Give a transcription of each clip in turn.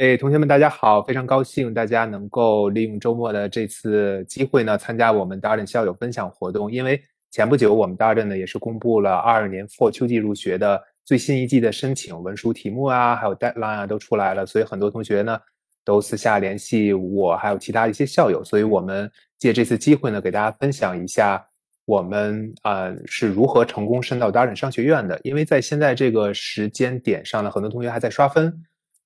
哎，同学们，大家好！非常高兴大家能够利用周末的这次机会呢，参加我们 Darden 校友分享活动。因为前不久我们 Darden 呢也是公布了二二年 Fall 秋季入学的最新一季的申请文书题目啊，还有 Deadline 啊都出来了，所以很多同学呢都私下联系我，还有其他一些校友。所以我们借这次机会呢，给大家分享一下我们呃是如何成功申到 Darden 商学院的。因为在现在这个时间点上呢，很多同学还在刷分。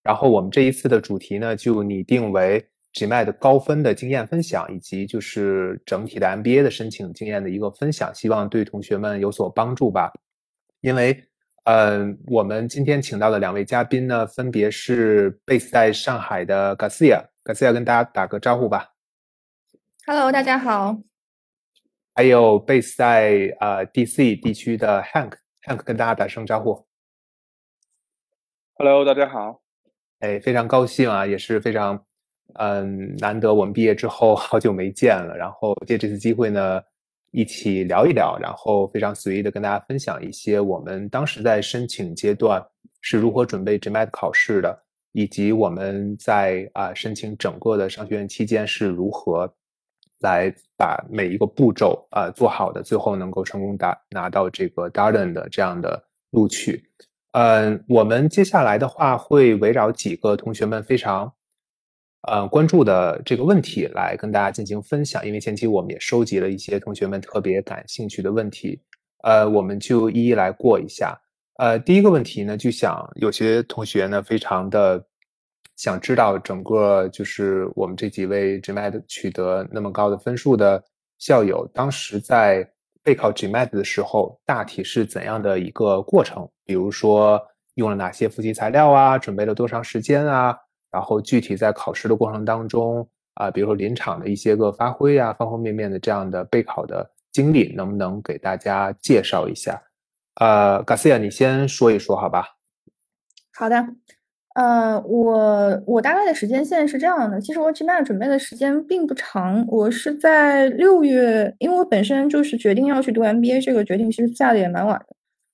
然后我们这一次的主题呢，就拟定为 GMAT 高分的经验分享，以及就是整体的 MBA 的申请经验的一个分享，希望对同学们有所帮助吧。因为，呃，我们今天请到的两位嘉宾呢，分别是 base 在上海的 Garcia，Garcia 跟大家打个招呼吧。Hello，大家好。还有 base 在呃 DC 地区的 Hank，Hank 跟大家打声招呼。Hello，大家好。哎，非常高兴啊，也是非常，嗯，难得我们毕业之后 好久没见了，然后借这次机会呢，一起聊一聊，然后非常随意的跟大家分享一些我们当时在申请阶段是如何准备 GMAT 考试的，以及我们在啊申请整个的商学院期间是如何来把每一个步骤啊做好的，最后能够成功达拿到这个 Darden 的这样的录取。嗯，我们接下来的话会围绕几个同学们非常呃关注的这个问题来跟大家进行分享。因为前期我们也收集了一些同学们特别感兴趣的问题，呃，我们就一一来过一下。呃，第一个问题呢，就想有些同学呢非常的想知道整个就是我们这几位 GMAT 取得那么高的分数的校友，当时在。备考 GMAT 的时候，大体是怎样的一个过程？比如说用了哪些复习材料啊，准备了多长时间啊？然后具体在考试的过程当中啊，比如说临场的一些个发挥啊，方方面面的这样的备考的经历，能不能给大家介绍一下？呃，Garcia，你先说一说好吧？好的。呃，我我大概的时间线是这样的。其实我 GMAT 准备的时间并不长，我是在六月，因为我本身就是决定要去读 MBA，这个决定其实下的也蛮晚的。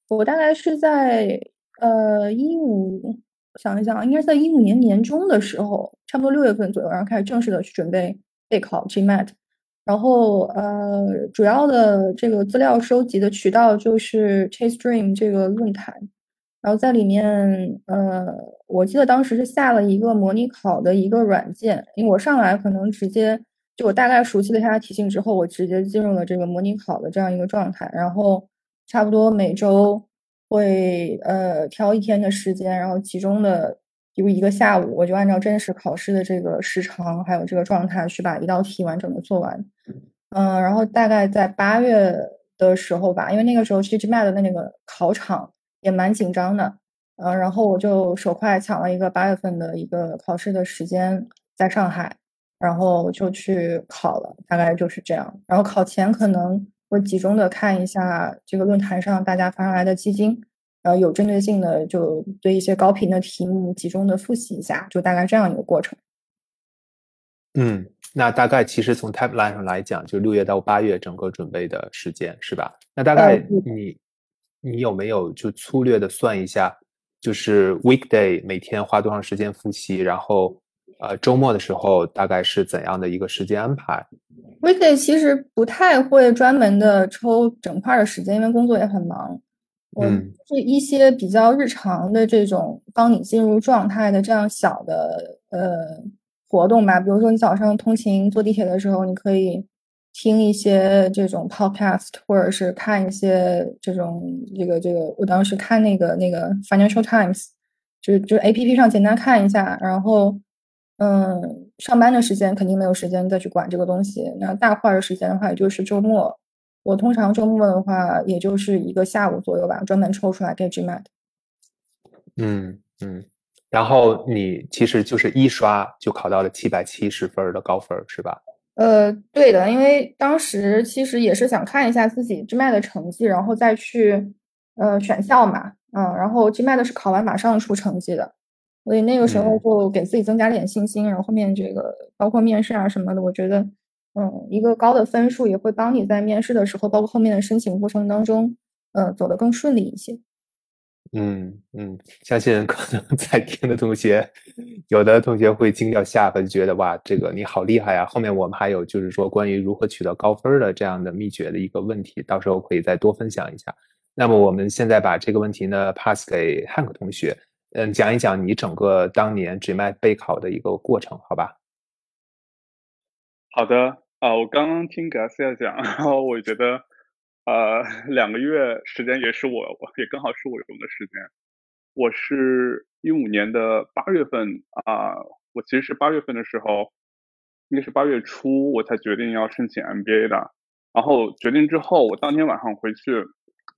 我大概是在呃一五，想一想，应该是在一五年年中的时候，差不多六月份左右，然后开始正式的去准备备考 GMAT。然后呃，主要的这个资料收集的渠道就是 Chase Dream 这个论坛。然后在里面，呃，我记得当时是下了一个模拟考的一个软件，因为我上来可能直接就我大概熟悉了一下题型之后，我直接进入了这个模拟考的这样一个状态。然后差不多每周会呃挑一天的时间，然后集中的比如一个下午，我就按照真实考试的这个时长还有这个状态去把一道题完整的做完。嗯，然后大概在八月的时候吧，因为那个时候 GMAT 的那个考场。也蛮紧张的，嗯，然后我就手快抢了一个八月份的一个考试的时间，在上海，然后就去考了，大概就是这样。然后考前可能会集中的看一下这个论坛上大家发上来的基金，然后有针对性的就对一些高频的题目集中的复习一下，就大概这样一个过程。嗯，那大概其实从 timeline 上来讲，就六月到八月整个准备的时间是吧？那大概你。你有没有就粗略的算一下，就是 weekday 每天花多长时间复习，然后呃周末的时候大概是怎样的一个时间安排？weekday 其实不太会专门的抽整块的时间，因为工作也很忙。嗯，是一些比较日常的这种帮你进入状态的这样小的呃活动吧，比如说你早上通勤坐地铁的时候，你可以。听一些这种 podcast，或者是看一些这种这个这个，我当时看那个那个 Financial Times，就就是 A P P 上简单看一下，然后嗯，上班的时间肯定没有时间再去管这个东西。那大块的时间的话，也就是周末。我通常周末的话，也就是一个下午左右吧，专门抽出来给 GMAT。嗯嗯，然后你其实就是一刷就考到了七百七十分的高分，是吧？呃，对的，因为当时其实也是想看一下自己 GMAT 的成绩，然后再去呃选校嘛，嗯，然后 GMAT 是考完马上出成绩的，所以那个时候就给自己增加点信心，然后后面这个包括面试啊什么的，我觉得嗯，一个高的分数也会帮你在面试的时候，包括后面的申请过程当中，呃，走得更顺利一些。嗯嗯，相信可能 在听的同学，有的同学会惊掉下巴，就觉得哇，这个你好厉害呀！后面我们还有就是说关于如何取得高分的这样的秘诀的一个问题，到时候可以再多分享一下。那么我们现在把这个问题呢 pass 给汉克同学，嗯，讲一讲你整个当年 GMAT 备考的一个过程，好吧？好的啊，我刚刚听 Garcia 讲，然后我觉得。呃，两个月时间也是我，我也刚好是我用的时间。我是一五年的八月份啊，我其实是八月份的时候，应该是八月初，我才决定要申请 MBA 的。然后决定之后，我当天晚上回去，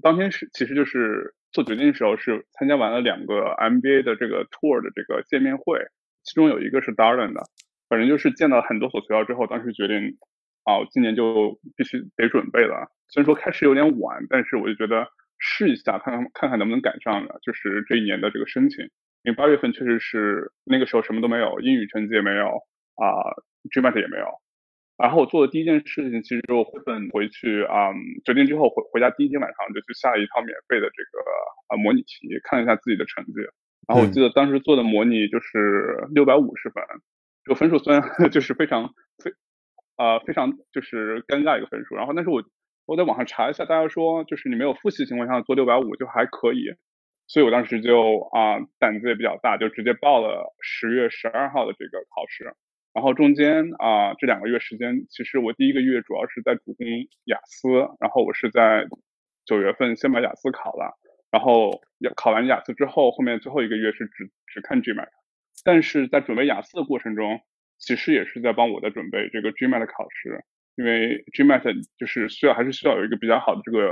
当天是其实就是做决定的时候是参加完了两个 MBA 的这个 tour 的这个见面会，其中有一个是 Darden 的，反正就是见到很多所学校之后，当时决定。啊，今年就必须得准备了。虽然说开始有点晚，但是我就觉得试一下，看看看看能不能赶上的，就是这一年的这个申请。因为八月份确实是那个时候什么都没有，英语成绩也没有，啊，GMAT 也没有。然后我做的第一件事情，其实就回本回去啊，决定之后回回家第一天晚上就去下了一套免费的这个啊模拟题，看了一下自己的成绩。然后我记得当时做的模拟就是六百五十分，这个分数虽然 就是非常非。呃，非常就是尴尬一个分数。然后，但是我我在网上查一下，大家说就是你没有复习情况下做六百五就还可以。所以我当时就啊胆子也比较大，就直接报了十月十二号的这个考试。然后中间啊这两个月时间，其实我第一个月主要是在主攻雅思，然后我是在九月份先把雅思考了，然后考完雅思之后，后面最后一个月是只只看 GMAT。但是在准备雅思的过程中，其实也是在帮我在准备这个 GMAT 的考试，因为 GMAT 就是需要还是需要有一个比较好的这个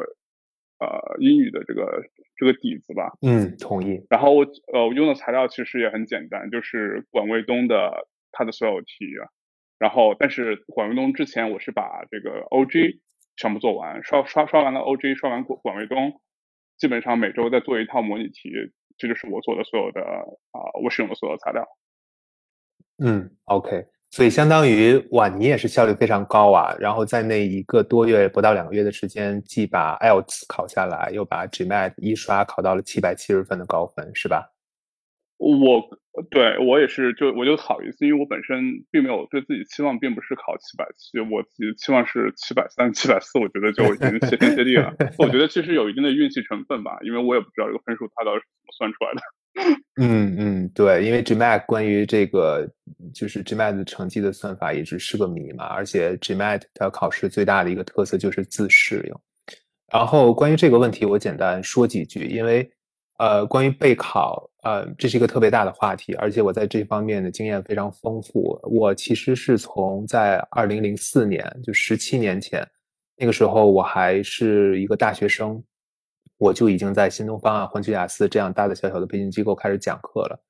呃英语的这个这个底子吧。嗯，同意。然后我呃我用的材料其实也很简单，就是管卫东的他的所有题。然后但是管卫东之前我是把这个 OG 全部做完，刷刷刷完了 OG，刷完管管卫东，基本上每周再做一套模拟题，这就是我做的所有的啊我使用的所有材料。嗯，OK，所以相当于哇，你也是效率非常高啊。然后在那一个多月不到两个月的时间，既把 IELTS 考下来，又把 GMAT 一刷考到了七百七十分的高分，是吧？我对我也是，就我就好意思，因为我本身并没有对自己期望，并不是考七百七，我自己期望是七百三、七百四，我觉得就已经谢天谢地了。我觉得其实有一定的运气成分吧，因为我也不知道这个分数它到底是怎么算出来的。嗯嗯，对，因为 GMAT 关于这个就是 GMAT 的成绩的算法一直是个谜嘛，而且 GMAT 它考试最大的一个特色就是自适应。然后关于这个问题，我简单说几句，因为呃，关于备考，呃，这是一个特别大的话题，而且我在这方面的经验非常丰富。我其实是从在二零零四年，就十七年前，那个时候我还是一个大学生。我就已经在新东方啊、环球雅思这样大大小小的培训机构开始讲课了。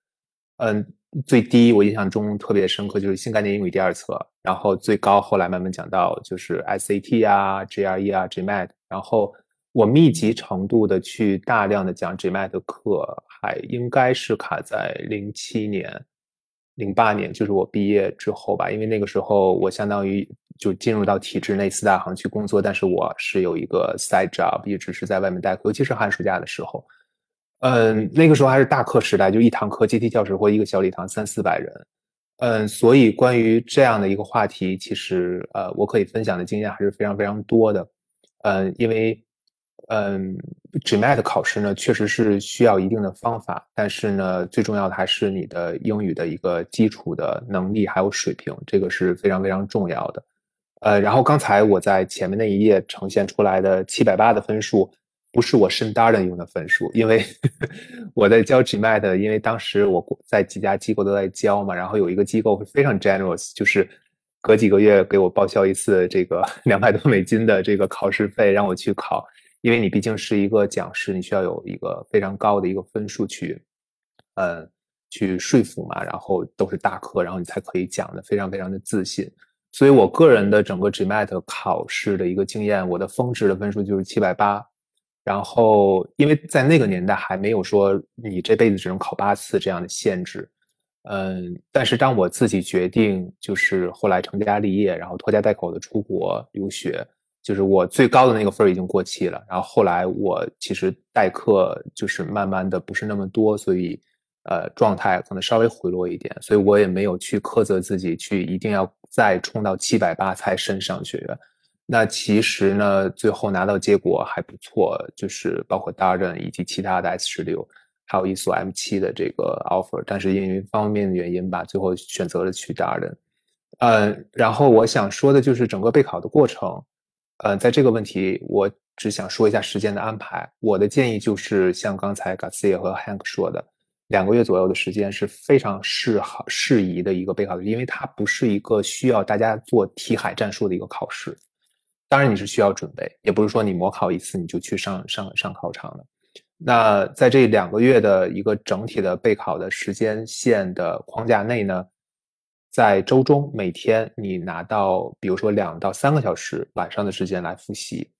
嗯，最低我印象中特别深刻就是新概念英语第二册，然后最高后来慢慢讲到就是 SAT 啊、GRE 啊、GMAT，然后我密集程度的去大量的讲 GMAT 的课，还应该是卡在零七年。零八年就是我毕业之后吧，因为那个时候我相当于就进入到体制内四大行去工作，但是我是有一个 side job，一直是在外面代课，尤其是寒暑假的时候。嗯，那个时候还是大课时代，就一堂课阶梯教室或一个小礼堂三四百人。嗯，所以关于这样的一个话题，其实呃，我可以分享的经验还是非常非常多的。嗯，因为。嗯，GMAT 考试呢，确实是需要一定的方法，但是呢，最重要的还是你的英语的一个基础的能力还有水平，这个是非常非常重要的。呃，然后刚才我在前面那一页呈现出来的七百八的分数，不是我申 Darden 用的分数，因为 我在教 GMAT，因为当时我在几家机构都在教嘛，然后有一个机构会非常 generous，就是隔几个月给我报销一次这个 两百多美金的这个考试费，让我去考。因为你毕竟是一个讲师，你需要有一个非常高的一个分数去，呃，去说服嘛。然后都是大课，然后你才可以讲的非常非常的自信。所以我个人的整个 GMAT 考试的一个经验，我的峰值的分数就是七百八。然后因为在那个年代还没有说你这辈子只能考八次这样的限制，嗯，但是当我自己决定就是后来成家立业，然后拖家带口的出国留学。就是我最高的那个分已经过期了，然后后来我其实代课就是慢慢的不是那么多，所以呃状态可能稍微回落一点，所以我也没有去苛责自己去一定要再冲到七百八才升上学院。那其实呢，最后拿到结果还不错，就是包括 Darden 以及其他的 S 十六，还有一所 M 七的这个 offer，但是因为方面的原因吧，最后选择了去 Darden。嗯，然后我想说的就是整个备考的过程。呃，在这个问题，我只想说一下时间的安排。我的建议就是像刚才 Garcia 和 Hank 说的，两个月左右的时间是非常适好适宜的一个备考的，因为它不是一个需要大家做题海战术的一个考试。当然你是需要准备，也不是说你模考一次你就去上上上考场了。那在这两个月的一个整体的备考的时间线的框架内呢？在周中每天你拿到，比如说两到三个小时晚上的时间来复习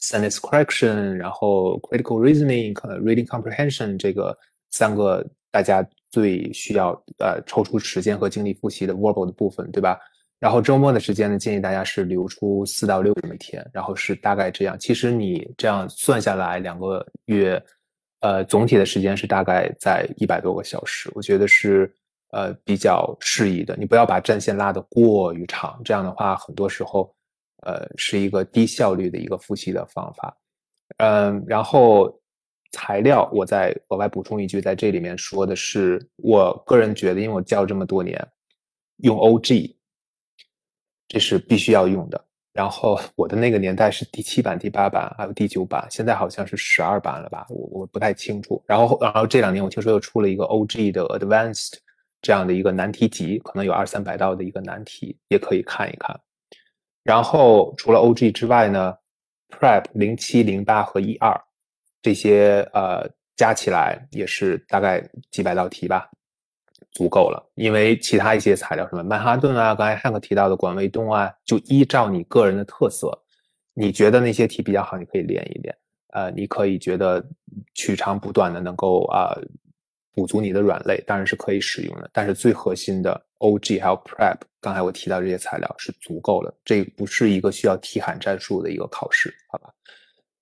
，sentence correction，然后 critical reasoning，reading comprehension 这个三个大家最需要呃抽出时间和精力复习的 verbal 的部分，对吧？然后周末的时间呢，建议大家是留出四到六每天，然后是大概这样。其实你这样算下来两个月，呃，总体的时间是大概在一百多个小时，我觉得是。呃，比较适宜的，你不要把战线拉得过于长，这样的话，很多时候，呃，是一个低效率的一个复习的方法。嗯，然后材料我再额外补充一句，在这里面说的是，我个人觉得，因为我教这么多年，用 OG，这是必须要用的。然后我的那个年代是第七版、第八版，还有第九版，现在好像是十二版了吧？我我不太清楚。然后，然后这两年我听说又出了一个 OG 的 Advanced。这样的一个难题集，可能有二三百道的一个难题，也可以看一看。然后除了 OG 之外呢，Prep 零七、零八和一二这些呃加起来也是大概几百道题吧，足够了。因为其他一些材料，什么曼哈顿啊，刚才汉克提到的管卫东啊，就依照你个人的特色，你觉得那些题比较好，你可以练一练。呃，你可以觉得取长补短的能够啊。补足你的软肋当然是可以使用的，但是最核心的 OG 还有 Prep，刚才我提到这些材料是足够了，这不是一个需要题海战术的一个考试，好吧？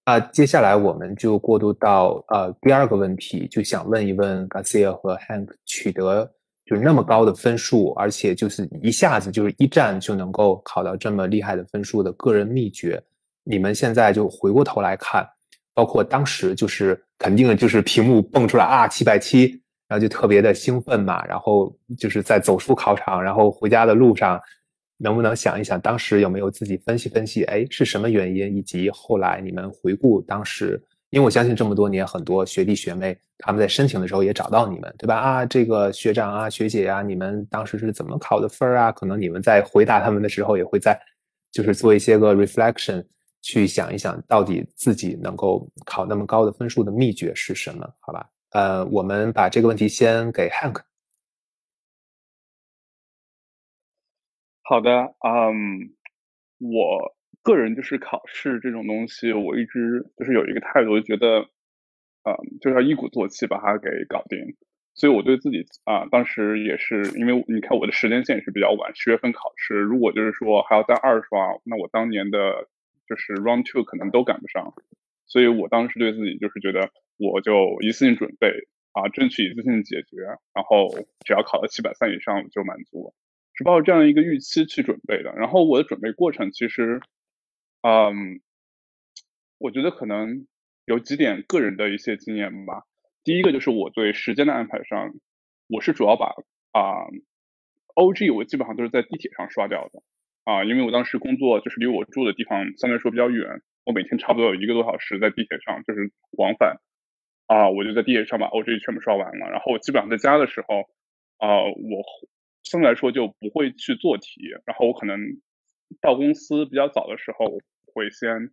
啊，接下来我们就过渡到呃第二个问题，就想问一问 Garcia 和 Hank 取得就是那么高的分数，而且就是一下子就是一战就能够考到这么厉害的分数的个人秘诀，你们现在就回过头来看，包括当时就是肯定就是屏幕蹦出来啊七百七。然后就特别的兴奋嘛，然后就是在走出考场，然后回家的路上，能不能想一想当时有没有自己分析分析？哎，是什么原因？以及后来你们回顾当时，因为我相信这么多年，很多学弟学妹他们在申请的时候也找到你们，对吧？啊，这个学长啊，学姐啊，你们当时是怎么考的分啊？可能你们在回答他们的时候，也会在就是做一些个 reflection，去想一想到底自己能够考那么高的分数的秘诀是什么？好吧？呃，我们把这个问题先给 Hank。好的，嗯，我个人就是考试这种东西，我一直就是有一个态度，就觉得，嗯，就是要一鼓作气把它给搞定。所以我对自己啊，当时也是因为你看我的时间线也是比较晚，十月份考试，如果就是说还要再二刷，那我当年的就是 Round Two 可能都赶不上。所以我当时对自己就是觉得。我就一次性准备啊，争取一次性解决，然后只要考到七百三以上就满足，是抱着这样一个预期去准备的。然后我的准备过程其实，嗯，我觉得可能有几点个人的一些经验吧。第一个就是我对时间的安排上，我是主要把啊，OG 我基本上都是在地铁上刷掉的啊，因为我当时工作就是离我住的地方相对来说比较远，我每天差不多有一个多小时在地铁上，就是往返。啊，我就在地铁上把 OG 全部刷完了，然后我基本上在家的时候，啊，我相对来说就不会去做题，然后我可能到公司比较早的时候会先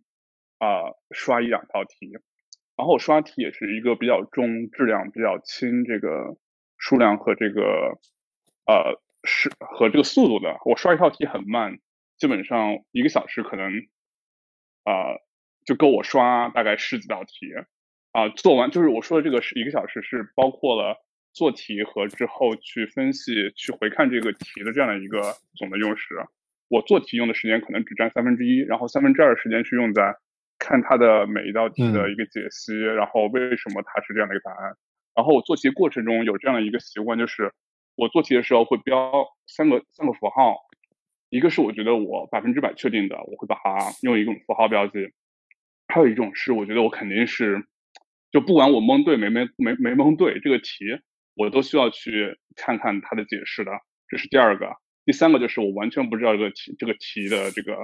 啊刷一两套题，然后我刷题也是一个比较重质量、比较轻这个数量和这个呃是和这个速度的，我刷一套题很慢，基本上一个小时可能啊就够我刷大概十几道题。啊，做完就是我说的这个是一个小时，是包括了做题和之后去分析、去回看这个题的这样的一个总的用时。我做题用的时间可能只占三分之一，然后三分之二时间是用在看它的每一道题的一个解析，然后为什么它是这样的一个答案。然后我做题过程中有这样的一个习惯，就是我做题的时候会标三个三个符号，一个是我觉得我百分之百确定的，我会把它用一种符号标记；还有一种是我觉得我肯定是，就不管我蒙对没没没没蒙对这个题，我都需要去看看它的解释的。这是第二个。第三个就是我完全不知道这个题这个题的这个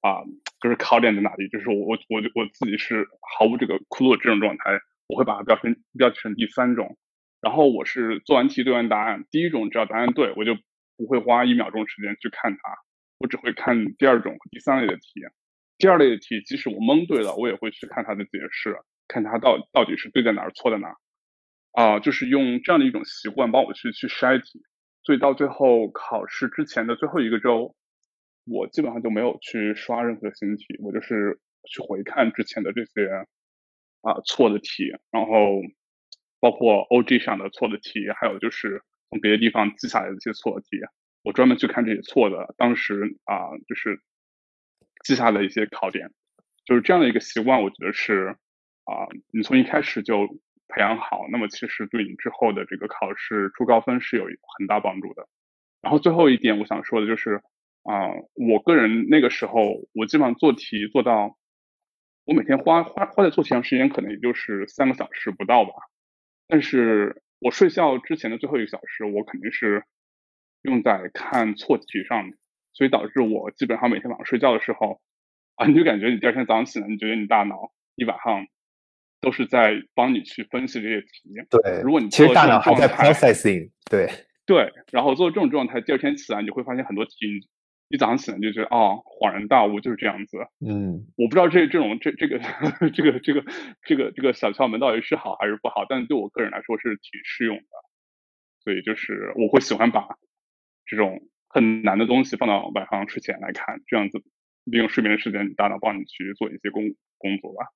啊，就是考点在哪里，就是我我我我自己是毫无这个窟窿这种状态。我会把它标成标成第三种，然后我是做完题对完答案，第一种只要答案对，我就不会花一秒钟时间去看它，我只会看第二种和第三类的题。第二类的题，即使我蒙对了，我也会去看它的解释，看它到到底是对在哪儿，错在哪儿。啊，就是用这样的一种习惯帮我去去筛题，所以到最后考试之前的最后一个周，我基本上就没有去刷任何新题，我就是去回看之前的这些。啊，错的题，然后包括 O G 上的错的题，还有就是从别的地方记下来的一些错题，我专门去看这些错的，当时啊，就是记下的一些考点，就是这样的一个习惯，我觉得是啊，你从一开始就培养好，那么其实对你之后的这个考试出高分是有很大帮助的。然后最后一点我想说的就是啊，我个人那个时候，我基本上做题做到。我每天花花花在做题上时间可能也就是三个小时不到吧，但是我睡觉之前的最后一个小时，我肯定是用在看错题上的，所以导致我基本上每天晚上睡觉的时候，啊，你就感觉你第二天早上起来，你觉得你大脑一晚上都是在帮你去分析这些题。对，如果你其实大脑还在 processing，对对，然后做这种状态，第二天起来你会发现很多题。一早上起来就觉得哦，恍然大悟，就是这样子。嗯，我不知道这这种这这个这个这个这个这个小窍门到底是好还是不好，但对我个人来说是挺适用的。所以就是我会喜欢把这种很难的东西放到晚上睡前来看，这样子利用睡眠的时间，大脑帮你去做一些工工作吧。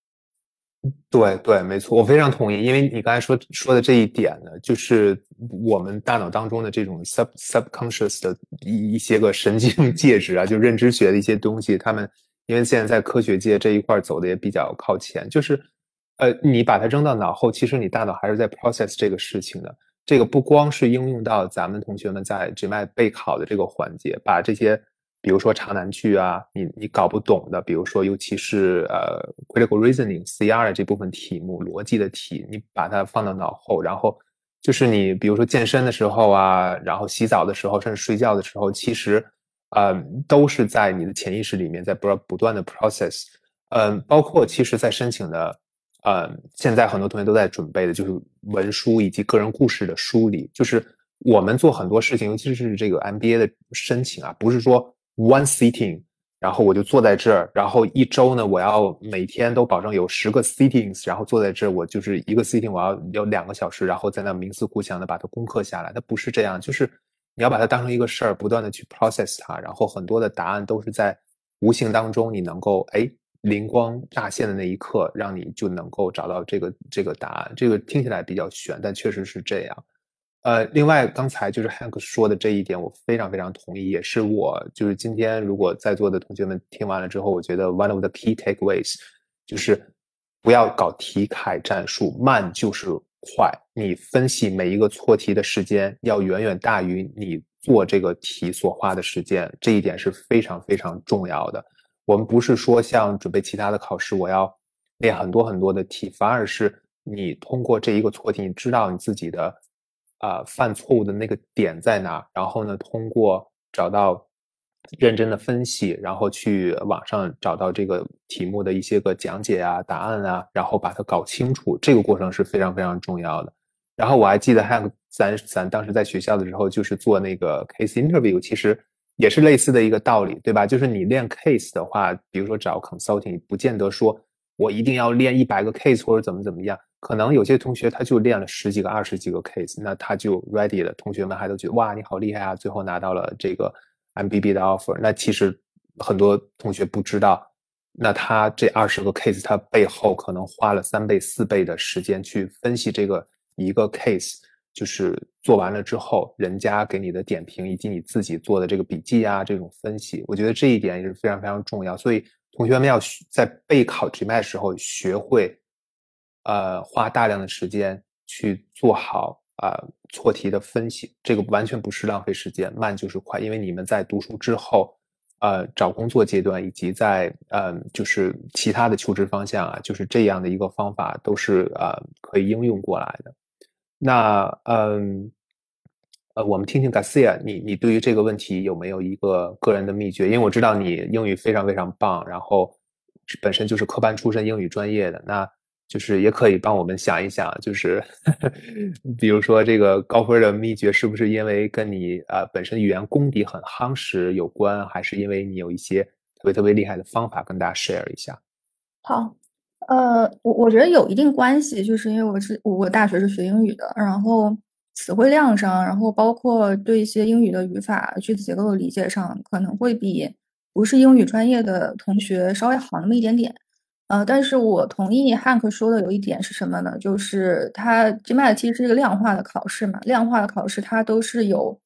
对对，没错，我非常同意。因为你刚才说说的这一点呢，就是我们大脑当中的这种 sub subconscious 的一一些个神经 介质啊，就认知学的一些东西，他们因为现在在科学界这一块走的也比较靠前，就是呃，你把它扔到脑后，其实你大脑还是在 process 这个事情的。这个不光是应用到咱们同学们在 GMAT 备考的这个环节，把这些。比如说长难句啊，你你搞不懂的，比如说尤其是呃 critical reasoning CR 的这部分题目，逻辑的题，你把它放到脑后，然后就是你比如说健身的时候啊，然后洗澡的时候，甚至睡觉的时候，其实呃都是在你的潜意识里面在不不断的 process，嗯，包括其实在申请的，呃，现在很多同学都在准备的就是文书以及个人故事的梳理，就是我们做很多事情，尤其是这个 MBA 的申请啊，不是说。One sitting，然后我就坐在这儿，然后一周呢，我要每天都保证有十个 sittings，然后坐在这儿，我就是一个 sitting，我要有两个小时，然后在那冥思苦想的把它攻克下来。它不是这样，就是你要把它当成一个事儿，不断的去 process 它，然后很多的答案都是在无形当中，你能够哎灵光乍现的那一刻，让你就能够找到这个这个答案。这个听起来比较玄，但确实是这样。呃，另外刚才就是 Hank 说的这一点，我非常非常同意，也是我就是今天如果在座的同学们听完了之后，我觉得 one of the key takeaways 就是不要搞题凯战术，慢就是快。你分析每一个错题的时间要远远大于你做这个题所花的时间，这一点是非常非常重要的。我们不是说像准备其他的考试，我要练很多很多的题，反而是你通过这一个错题，你知道你自己的。啊，犯错误的那个点在哪？然后呢，通过找到认真的分析，然后去网上找到这个题目的一些个讲解啊、答案啊，然后把它搞清楚，这个过程是非常非常重要的。然后我还记得，还有咱咱当时在学校的时候，就是做那个 case interview，其实也是类似的一个道理，对吧？就是你练 case 的话，比如说找 consulting，不见得说我一定要练一百个 case 或者怎么怎么样。可能有些同学他就练了十几个、二十几个 case，那他就 ready 了。同学们还都觉得哇，你好厉害啊！最后拿到了这个 MBB 的 offer。那其实很多同学不知道，那他这二十个 case，他背后可能花了三倍、四倍的时间去分析这个一个 case，就是做完了之后，人家给你的点评以及你自己做的这个笔记啊，这种分析，我觉得这一点也是非常非常重要。所以同学们要在备考 GMAT 时候学会，呃，花大量的时间去做好啊错题的分析，这个完全不是浪费时间，慢就是快，因为你们在读书之后。呃，找工作阶段以及在呃，就是其他的求职方向啊，就是这样的一个方法都是呃可以应用过来的。那嗯，呃，我们听听 Garcia，你你对于这个问题有没有一个个人的秘诀？因为我知道你英语非常非常棒，然后本身就是科班出身，英语专业的那。就是也可以帮我们想一想，就是 比如说这个高分的秘诀是不是因为跟你呃本身语言功底很夯实有关，还是因为你有一些特别特别厉害的方法跟大家 share 一下？好，呃，我我觉得有一定关系，就是因为我是我大学是学英语的，然后词汇量上，然后包括对一些英语的语法、句子结构的理解上，可能会比不是英语专业的同学稍微好那么一点点。呃，但是我同意汉克说的有一点是什么呢？就是它 GMAT 其实是一个量化的考试嘛，量化的考试它都是有，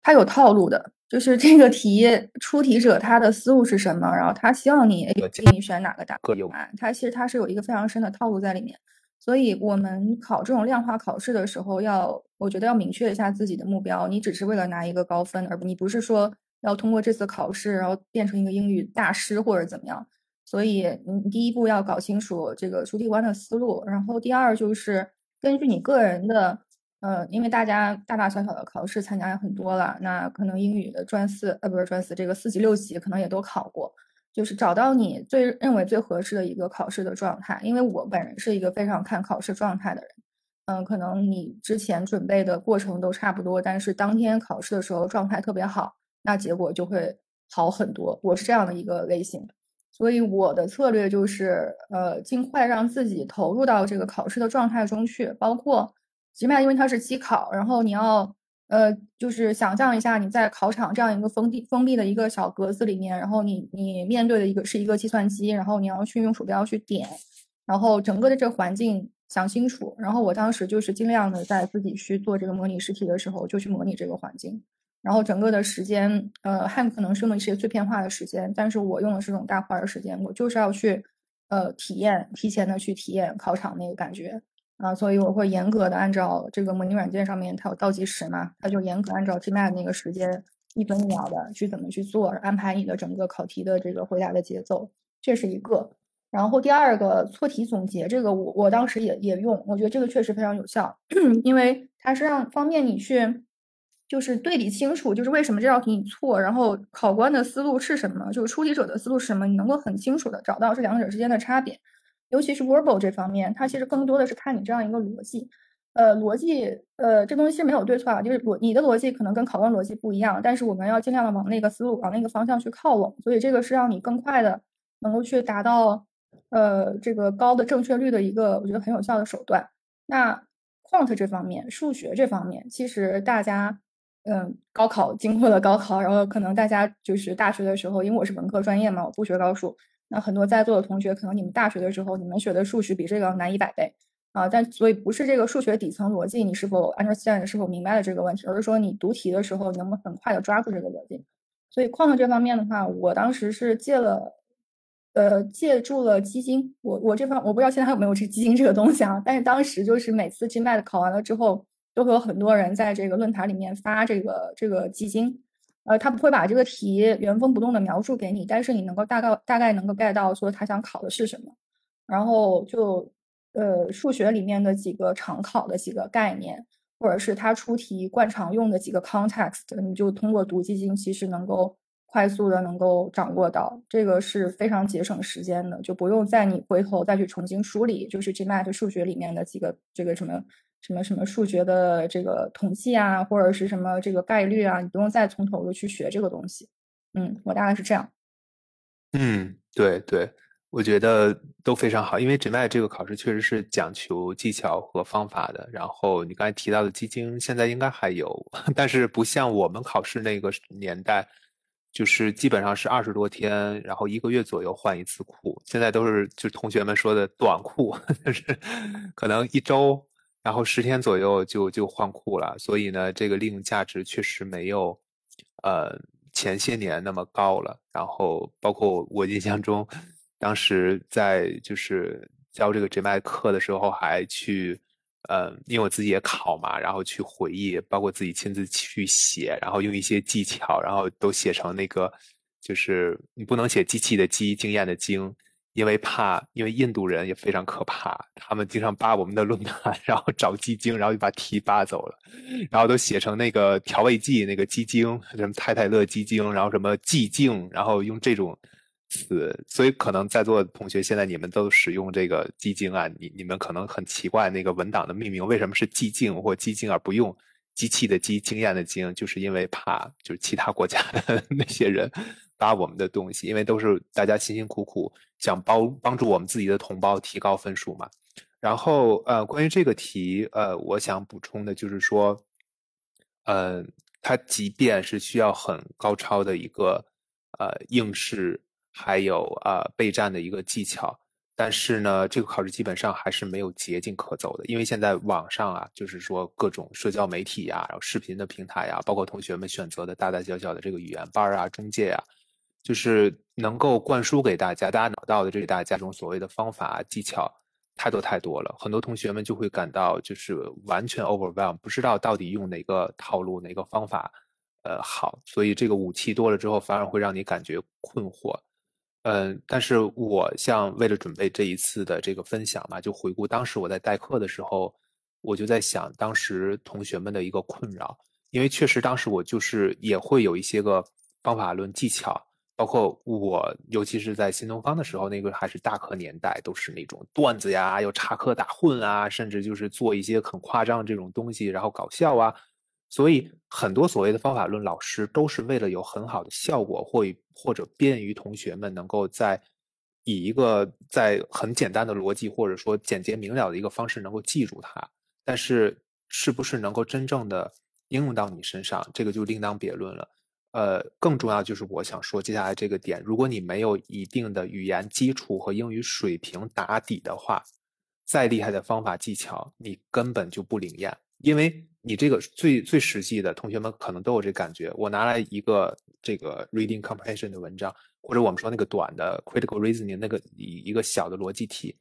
它有套路的。就是这个题出题者他的思路是什么，然后他希望你给你选哪个答案，它其实它是有一个非常深的套路在里面。所以我们考这种量化考试的时候，要我觉得要明确一下自己的目标，你只是为了拿一个高分，而你不是说要通过这次考试然后变成一个英语大师或者怎么样。所以，你第一步要搞清楚这个出题官的思路，然后第二就是根据你个人的，呃，因为大家大大小小的考试参加也很多了，那可能英语的专四，呃，不是专四，这个四级六级可能也都考过，就是找到你最认为最合适的一个考试的状态。因为我本人是一个非常看考试状态的人，嗯，可能你之前准备的过程都差不多，但是当天考试的时候状态特别好，那结果就会好很多。我是这样的一个类型。所以我的策略就是，呃，尽快让自己投入到这个考试的状态中去。包括起码因为它是机考，然后你要，呃，就是想象一下你在考场这样一个封闭封闭的一个小格子里面，然后你你面对的一个是一个计算机，然后你要去用鼠标去点，然后整个的这个环境想清楚。然后我当时就是尽量的在自己去做这个模拟试题的时候，就去模拟这个环境。然后整个的时间，呃，汉可能是用一些碎片化的时间，但是我用的是这种大块的时间，我就是要去，呃，体验，提前的去体验考场那个感觉啊，所以我会严格的按照这个模拟软件上面它有倒计时嘛，它就严格按照 GMAT 那个时间一分一秒的去怎么去做，安排你的整个考题的这个回答的节奏，这是一个。然后第二个错题总结，这个我我当时也也用，我觉得这个确实非常有效，因为它是让方便你去。就是对比清楚，就是为什么这道题你错，然后考官的思路是什么，就是出题者的思路是什么，你能够很清楚的找到这两者之间的差别。尤其是 verbal 这方面，它其实更多的是看你这样一个逻辑。呃，逻辑，呃，这东西没有对错啊，就是逻你的逻辑可能跟考官逻辑不一样，但是我们要尽量的往那个思路、往那个方向去靠拢。所以这个是让你更快的能够去达到呃这个高的正确率的一个我觉得很有效的手段。那 quant 这方面，数学这方面，其实大家。嗯，高考经过了高考，然后可能大家就是大学的时候，因为我是文科专业嘛，我不学高数。那很多在座的同学，可能你们大学的时候，你们学的数学比这个难一百倍啊。但所以不是这个数学底层逻辑你是否 understand 是否明白了这个问题，而是说你读题的时候能不能很快的抓住这个逻辑。所以矿上这方面的话，我当时是借了，呃，借助了基金。我我这方我不知道现在还有没有这基金这个东西啊。但是当时就是每次 GMAT 考完了之后。都会有很多人在这个论坛里面发这个这个基金，呃，他不会把这个题原封不动的描述给你，但是你能够大概大概能够 get 到说他想考的是什么，然后就呃数学里面的几个常考的几个概念，或者是他出题惯常用的几个 context，你就通过读基金其实能够快速的能够掌握到，这个是非常节省时间的，就不用在你回头再去重新梳理，就是 GMAT 数学里面的几个这个什么。什么什么数学的这个统计啊，或者是什么这个概率啊，你不用再从头的去学这个东西。嗯，我大概是这样。嗯，对对，我觉得都非常好，因为 GMAT 这个考试确实是讲求技巧和方法的。然后你刚才提到的基金，现在应该还有，但是不像我们考试那个年代，就是基本上是二十多天，然后一个月左右换一次库。现在都是就同学们说的短库，就是可能一周。然后十天左右就就换库了，所以呢，这个利用价值确实没有，呃，前些年那么高了。然后包括我印象中，当时在就是教这个 g m 课的时候，还去，呃，因为我自己也考嘛，然后去回忆，包括自己亲自去写，然后用一些技巧，然后都写成那个，就是你不能写机器的机，经验的经。因为怕，因为印度人也非常可怕，他们经常扒我们的论坛，然后找鸡精，然后就把题扒走了，然后都写成那个调味剂那个鸡精，什么太太乐鸡精，然后什么寂静，然后用这种词，所以可能在座的同学现在你们都使用这个鸡精啊，你你们可能很奇怪那个文档的命名为什么是寂静或鸡精而不用机器的机经验的经，就是因为怕就是其他国家的 那些人。扒我们的东西，因为都是大家辛辛苦苦想帮帮助我们自己的同胞提高分数嘛。然后呃，关于这个题，呃，我想补充的就是说，呃，它即便是需要很高超的一个呃应试，还有啊备战的一个技巧，但是呢，这个考试基本上还是没有捷径可走的，因为现在网上啊，就是说各种社交媒体呀，然后视频的平台呀，包括同学们选择的大大小小的这个语言班啊、中介啊。就是能够灌输给大家，大家脑到的这个大家这种所谓的方法技巧太多太多了，很多同学们就会感到就是完全 overwhelm，不知道到底用哪个套路哪个方法，呃好，所以这个武器多了之后，反而会让你感觉困惑。嗯，但是我像为了准备这一次的这个分享嘛，就回顾当时我在代课的时候，我就在想当时同学们的一个困扰，因为确实当时我就是也会有一些个方法论技巧。包括我，尤其是在新东方的时候，那个还是大课年代，都是那种段子呀，又插科打诨啊，甚至就是做一些很夸张这种东西，然后搞笑啊。所以很多所谓的方法论老师都是为了有很好的效果，或或者便于同学们能够在以一个在很简单的逻辑或者说简洁明了的一个方式能够记住它。但是是不是能够真正的应用到你身上，这个就另当别论了。呃，更重要就是我想说接下来这个点，如果你没有一定的语言基础和英语水平打底的话，再厉害的方法技巧你根本就不灵验，因为你这个最最实际的，同学们可能都有这感觉。我拿来一个这个 reading comprehension 的文章，或者我们说那个短的 critical reasoning 那个一一个小的逻辑题，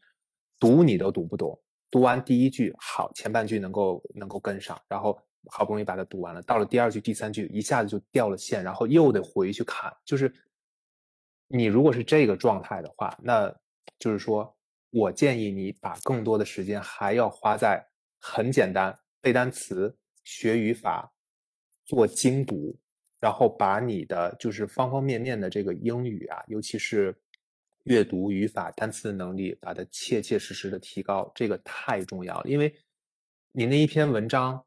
读你都读不懂，读完第一句好，前半句能够能够跟上，然后。好不容易把它读完了，到了第二句、第三句，一下子就掉了线，然后又得回去看。就是你如果是这个状态的话，那就是说我建议你把更多的时间还要花在很简单背单词、学语法、做精读，然后把你的就是方方面面的这个英语啊，尤其是阅读、语法、单词的能力，把它切切实实的提高，这个太重要了。因为你那一篇文章。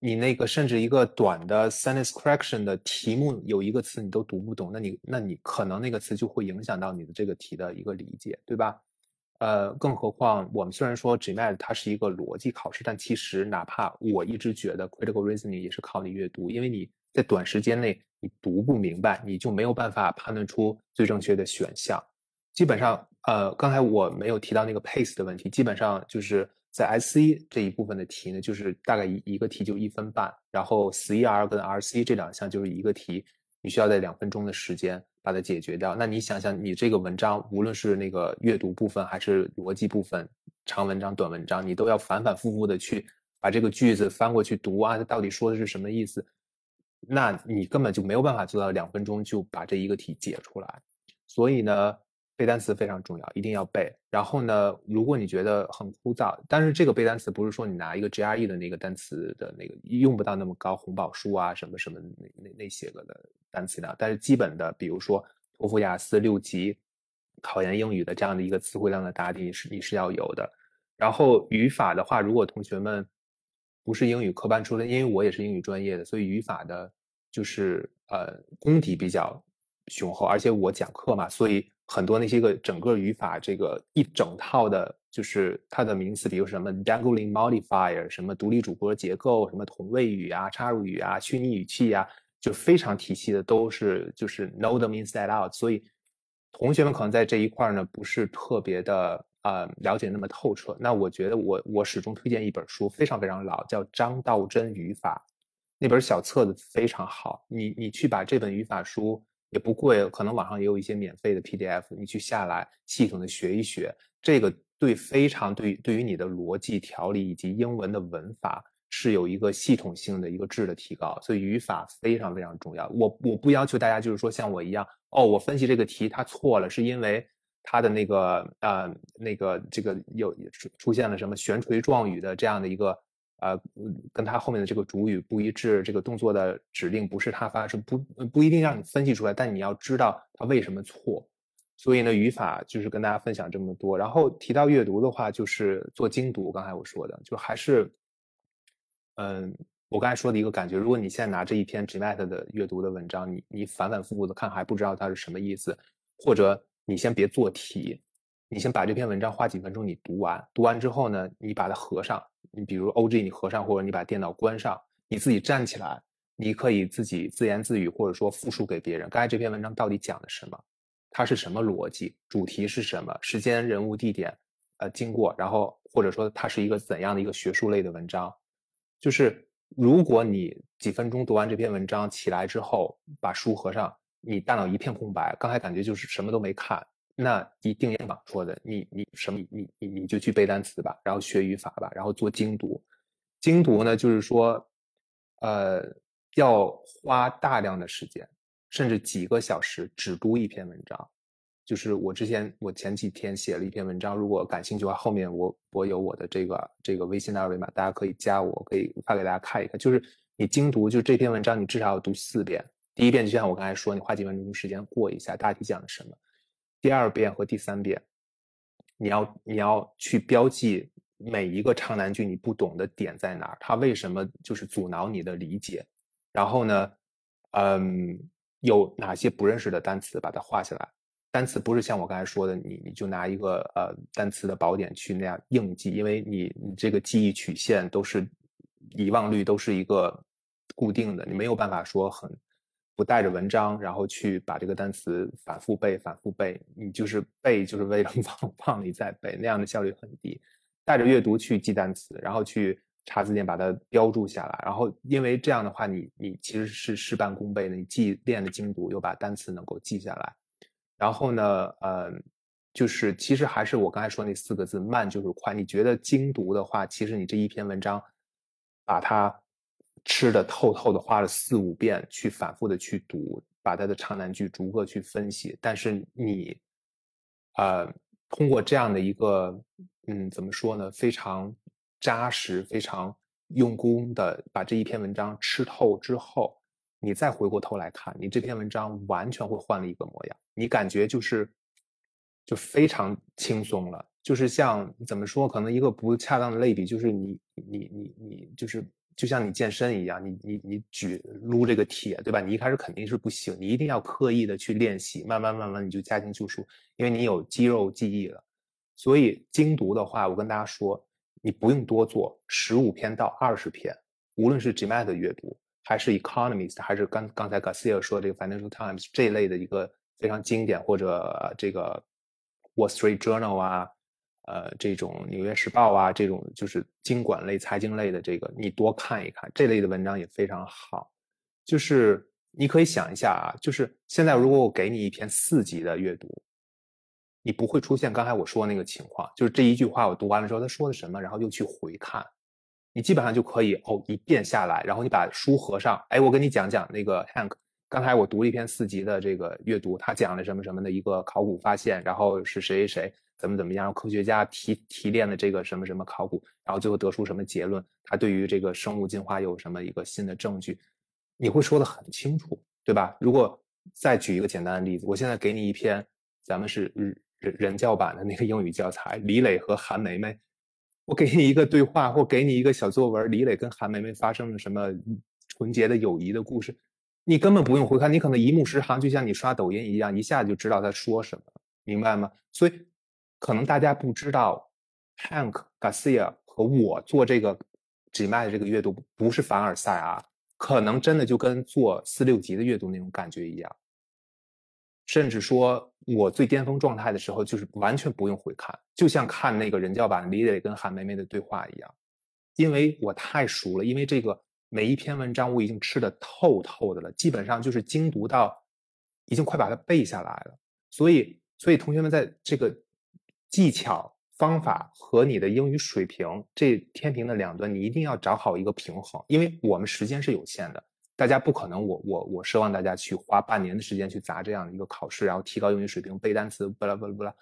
你那个甚至一个短的 sentence correction 的题目有一个词你都读不懂，那你那你可能那个词就会影响到你的这个题的一个理解，对吧？呃，更何况我们虽然说 GMAT 它是一个逻辑考试，但其实哪怕我一直觉得 critical reasoning 也是靠你阅读，因为你在短时间内你读不明白，你就没有办法判断出最正确的选项。基本上，呃，刚才我没有提到那个 pace 的问题，基本上就是。在 SC 这一部分的题呢，就是大概一一个题就一分半，然后 CER 跟 RC 这两项就是一个题，你需要在两分钟的时间把它解决掉。那你想想，你这个文章无论是那个阅读部分还是逻辑部分，长文章、短文章，你都要反反复复的去把这个句子翻过去读啊，它到底说的是什么意思？那你根本就没有办法做到两分钟就把这一个题解出来。所以呢。背单词非常重要，一定要背。然后呢，如果你觉得很枯燥，但是这个背单词不是说你拿一个 GRE 的那个单词的那个用不到那么高红宝书啊什么什么那那那些个的单词量，但是基本的，比如说托福、雅思六级考研英语的这样的一个词汇量的打底是你是要有的。然后语法的话，如果同学们不是英语科班出身，因为我也是英语专业的，所以语法的就是呃功底比较雄厚，而且我讲课嘛，所以。很多那些个整个语法这个一整套的，就是它的名词，比如什么 dangling modifier，什么独立主格结构，什么同位语啊、插入语啊、虚拟语气呀，就非常体系的，都是就是 know them inside out。所以同学们可能在这一块呢不是特别的啊了解那么透彻。那我觉得我我始终推荐一本书，非常非常老，叫张道真语法，那本小册子非常好。你你去把这本语法书也不贵，可能网上也有一些免费的 PDF，你去下来系统的学一学，这个对非常对对于你的逻辑条理以及英文的文法。是有一个系统性的一个质的提高，所以语法非常非常重要。我我不要求大家就是说像我一样，哦，我分析这个题它错了，是因为它的那个呃那个这个有出出现了什么悬垂状语的这样的一个呃跟它后面的这个主语不一致，这个动作的指令不是它发生，不不一定让你分析出来，但你要知道它为什么错。所以呢，语法就是跟大家分享这么多。然后提到阅读的话，就是做精读。刚才我说的，就还是。嗯，我刚才说的一个感觉，如果你现在拿着一篇 GMAT 的阅读的文章，你你反反复复的看还不知道它是什么意思，或者你先别做题，你先把这篇文章花几分钟你读完，读完之后呢，你把它合上，你比如 OG 你合上，或者你把电脑关上，你自己站起来，你可以自己自言自语，或者说复述给别人，刚才这篇文章到底讲的什么，它是什么逻辑，主题是什么，时间、人物、地点，呃，经过，然后或者说它是一个怎样的一个学术类的文章。就是如果你几分钟读完这篇文章起来之后，把书合上，你大脑一片空白，刚才感觉就是什么都没看，那一定也榜说的，你你什么你你你就去背单词吧，然后学语法吧，然后做精读。精读呢，就是说，呃，要花大量的时间，甚至几个小时只读一篇文章。就是我之前，我前几天写了一篇文章，如果感兴趣的话，后面我我有我的这个这个微信的二维码，大家可以加我，可以发给大家看一看。就是你精读，就这篇文章，你至少要读四遍。第一遍就像我刚才说，你花几分钟时间过一下，大体讲的什么。第二遍和第三遍，你要你要去标记每一个长难句你不懂的点在哪儿，它为什么就是阻挠你的理解。然后呢，嗯，有哪些不认识的单词，把它画下来。单词不是像我刚才说的，你你就拿一个呃单词的宝典去那样硬记，因为你你这个记忆曲线都是遗忘率都是一个固定的，你没有办法说很不带着文章，然后去把这个单词反复背反复背，你就是背就是为了忘忘你再背，那样的效率很低。带着阅读去记单词，然后去查字典把它标注下来，然后因为这样的话，你你其实是事半功倍的，你既练了精读，又把单词能够记下来。然后呢，呃，就是其实还是我刚才说那四个字，慢就是快。你觉得精读的话，其实你这一篇文章，把它吃的透透的，花了四五遍去反复的去读，把他的长难句逐个去分析。但是你，呃，通过这样的一个，嗯，怎么说呢？非常扎实、非常用功的把这一篇文章吃透之后。你再回过头来看，你这篇文章完全会换了一个模样，你感觉就是就非常轻松了，就是像怎么说，可能一个不恰当的类比，就是你你你你就是就像你健身一样，你你你举撸这个铁，对吧？你一开始肯定是不行，你一定要刻意的去练习，慢慢慢慢你就驾轻就熟，因为你有肌肉记忆了。所以精读的话，我跟大家说，你不用多做，十五篇到二十篇，无论是 GMAT 的阅读。还是 Economist，还是刚刚才 Garcia 说的这个 Financial Times 这一类的一个非常经典，或者这个 Wall Street Journal 啊，呃，这种纽约时报啊，这种就是经管类、财经类的这个，你多看一看这类的文章也非常好。就是你可以想一下啊，就是现在如果我给你一篇四级的阅读，你不会出现刚才我说那个情况，就是这一句话我读完了之后他说的什么，然后又去回看。你基本上就可以哦，一遍下来，然后你把书合上。哎，我跟你讲讲那个 Hank，刚才我读了一篇四级的这个阅读，他讲了什么什么的一个考古发现，然后是谁谁谁怎么怎么样，科学家提提炼的这个什么什么考古，然后最后得出什么结论，他对于这个生物进化有什么一个新的证据，你会说的很清楚，对吧？如果再举一个简单的例子，我现在给你一篇咱们是人人教版的那个英语教材，李磊和韩梅梅。我给你一个对话，或给你一个小作文，李磊跟韩梅梅发生了什么纯洁的友谊的故事，你根本不用回看，你可能一目十行，就像你刷抖音一样，一下就知道他说什么，明白吗？所以，可能大家不知道，Hank Garcia 和我做这个 GMAT 的这个阅读不是凡尔赛啊，可能真的就跟做四六级的阅读那种感觉一样，甚至说我最巅峰状态的时候，就是完全不用回看，就像看那个人教版李磊跟韩梅梅的对话一样，因为我太熟了，因为这个每一篇文章我已经吃的透透的了，基本上就是精读到已经快把它背下来了，所以，所以同学们在这个技巧。方法和你的英语水平这天平的两端，你一定要找好一个平衡，因为我们时间是有限的，大家不可能，我我我奢望大家去花半年的时间去砸这样的一个考试，然后提高英语水平，背单词，巴拉巴拉巴拉。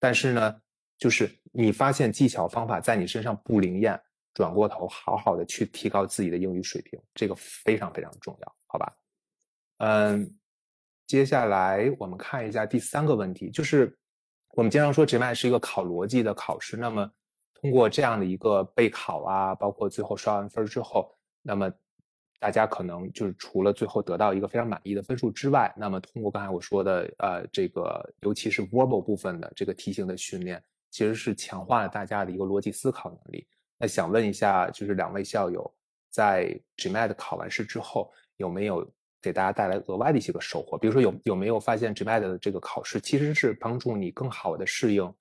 但是呢，就是你发现技巧方法在你身上不灵验，转过头好好的去提高自己的英语水平，这个非常非常重要，好吧？嗯，接下来我们看一下第三个问题，就是。我们经常说 GMAT 是一个考逻辑的考试，那么通过这样的一个备考啊，包括最后刷完分之后，那么大家可能就是除了最后得到一个非常满意的分数之外，那么通过刚才我说的呃这个尤其是 verbal 部分的这个题型的训练，其实是强化了大家的一个逻辑思考能力。那想问一下，就是两位校友在 GMAT 考完试之后有没有？给大家带来额外的一些个收获，比如说有有没有发现 GMAT 的这个考试其实是帮助你更好的适应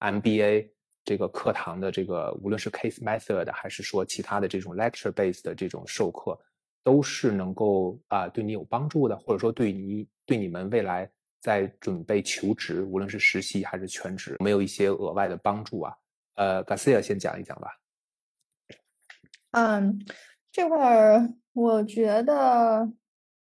MBA 这个课堂的这个无论是 case method 还是说其他的这种 lecture based 的这种授课，都是能够啊对你有帮助的，或者说对你对你们未来在准备求职，无论是实习还是全职，没有一些额外的帮助啊？呃，Garcia 先讲一讲吧。嗯，这块儿我觉得。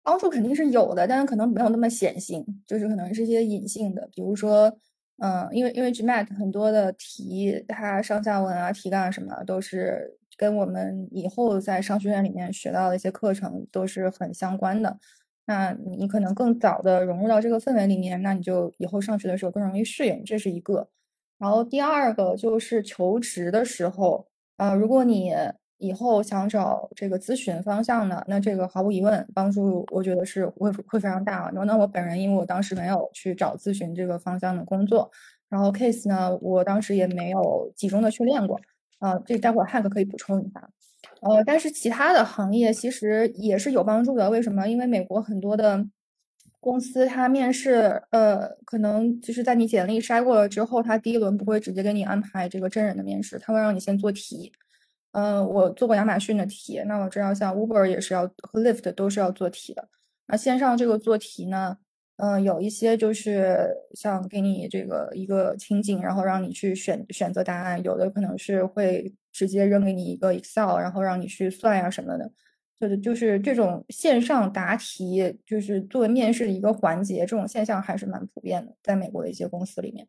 帮助肯定是有的，但是可能没有那么显性，就是可能是一些隐性的，比如说，嗯，因为因为 GMAT 很多的题，它上下文啊、题干什么都是跟我们以后在商学院里面学到的一些课程都是很相关的。那你可能更早的融入到这个氛围里面，那你就以后上学的时候更容易适应，这是一个。然后第二个就是求职的时候，啊，如果你以后想找这个咨询方向呢，那这个毫无疑问帮助，我觉得是会会非常大。然后那我本人因为我当时没有去找咨询这个方向的工作，然后 case 呢，我当时也没有集中的去练过。啊，这待会儿 Hank 可以补充一下。呃，但是其他的行业其实也是有帮助的。为什么？因为美国很多的公司，它面试，呃，可能就是在你简历筛过了之后，他第一轮不会直接给你安排这个真人的面试，他会让你先做题。嗯，我做过亚马逊的题，那我知道像 Uber 也是要和 Lyft 都是要做题的。那线上这个做题呢，嗯，有一些就是像给你这个一个情景，然后让你去选选择答案；有的可能是会直接扔给你一个 Excel，然后让你去算呀什么的。就是就是这种线上答题，就是作为面试的一个环节，这种现象还是蛮普遍的，在美国的一些公司里面。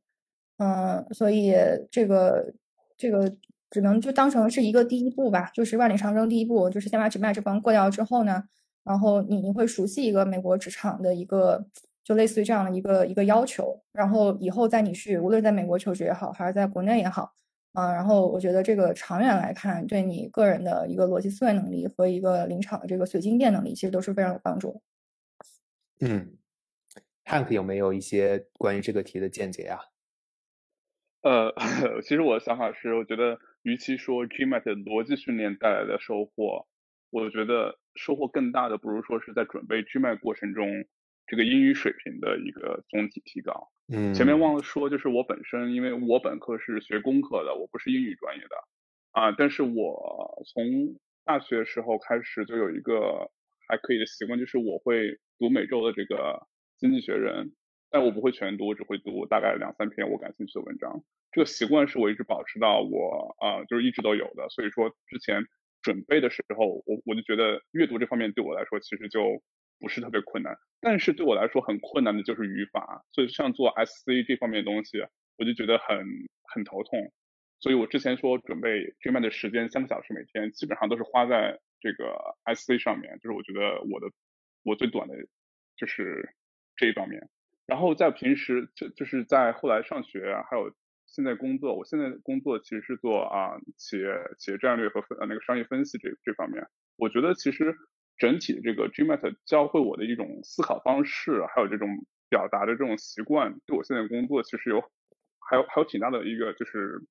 嗯，所以这个这个。只能就当成是一个第一步吧，就是万里长征第一步，就是先把 GMA 这关过掉之后呢，然后你你会熟悉一个美国职场的一个，就类似于这样的一个一个要求，然后以后在你去无论在美国求职也好，还是在国内也好，啊，然后我觉得这个长远来看，对你个人的一个逻辑思维能力和一个临场的这个随机应变能力，其实都是非常有帮助。嗯，Hank 有没有一些关于这个题的见解呀？呃，其实我的想法是，我觉得。与其说 GMAT 逻辑训练带来的收获，我觉得收获更大的不如说是在准备 GMAT 过程中这个英语水平的一个总体提高。嗯，前面忘了说，就是我本身因为我本科是学工科的，我不是英语专业的啊，但是我从大学时候开始就有一个还可以的习惯，就是我会读每周的这个《经济学人》，但我不会全读，我只会读大概两三篇我感兴趣的文章。这个习惯是我一直保持到我啊，就是一直都有的。所以说之前准备的时候，我我就觉得阅读这方面对我来说其实就不是特别困难。但是对我来说很困难的就是语法，所以像做 SC 这方面的东西，我就觉得很很头痛。所以我之前说准备 GMAT 的时间三个小时每天，基本上都是花在这个 SC 上面，就是我觉得我的我最短的就是这一方面。然后在平时就就是在后来上学还有。现在工作，我现在工作其实是做啊企业企业战略和分那个商业分析这这方面。我觉得其实整体这个 GMAT 教会我的一种思考方式，还有这种表达的这种习惯，对我现在工作其实有还有还有挺大的一个就是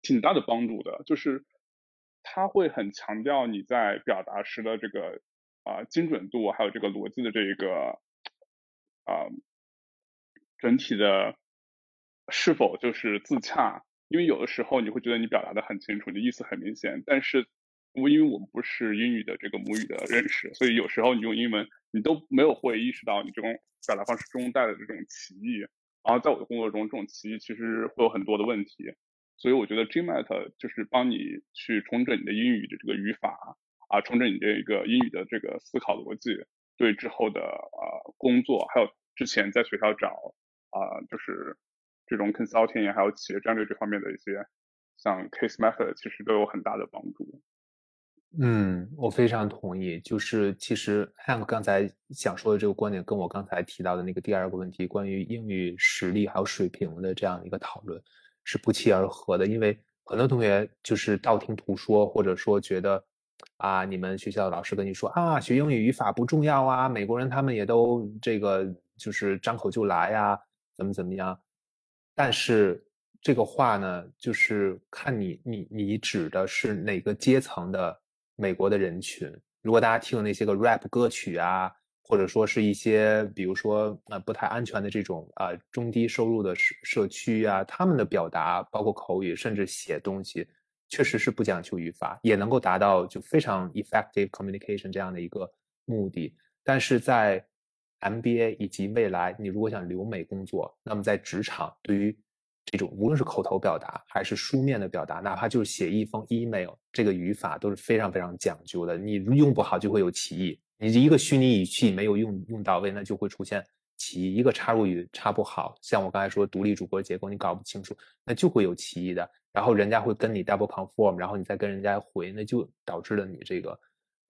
挺大的帮助的。就是他会很强调你在表达时的这个啊精准度，还有这个逻辑的这一个啊整体的是否就是自洽？因为有的时候你会觉得你表达的很清楚，你意思很明显，但是我因为我们不是英语的这个母语的认识，所以有时候你用英文，你都没有会意识到你这种表达方式中带的这种歧义。然后在我的工作中，这种歧义其实会有很多的问题。所以我觉得 Gmat 就是帮你去重整你的英语的这个语法啊，重整你这个英语的这个思考逻辑，对之后的呃工作，还有之前在学校找啊，就是这种 consulting 还有企业战略这方面的一些像 case method，其实都有很大的帮助。嗯，我非常同意。就是其实 Hank 刚才想说的这个观点，跟我刚才提到的那个第二个问题，关于英语实力还有水平的这样一个讨论。是不期而合的，因为很多同学就是道听途说，或者说觉得啊，你们学校的老师跟你说啊，学英语语法不重要啊，美国人他们也都这个就是张口就来呀，怎么怎么样？但是这个话呢，就是看你你你指的是哪个阶层的美国的人群。如果大家听那些个 rap 歌曲啊。或者说是一些，比如说呃不太安全的这种啊中低收入的社社区啊，他们的表达包括口语，甚至写东西，确实是不讲究语法，也能够达到就非常 effective communication 这样的一个目的。但是在 MBA 以及未来，你如果想留美工作，那么在职场对于这种无论是口头表达还是书面的表达，哪怕就是写一封 email，这个语法都是非常非常讲究的，你用不好就会有歧义。你一个虚拟语气没有用用到位，那就会出现歧义。一个插入语插不好，像我刚才说独立主播结构，你搞不清楚，那就会有歧义的。然后人家会跟你 double conform，然后你再跟人家回，那就导致了你这个，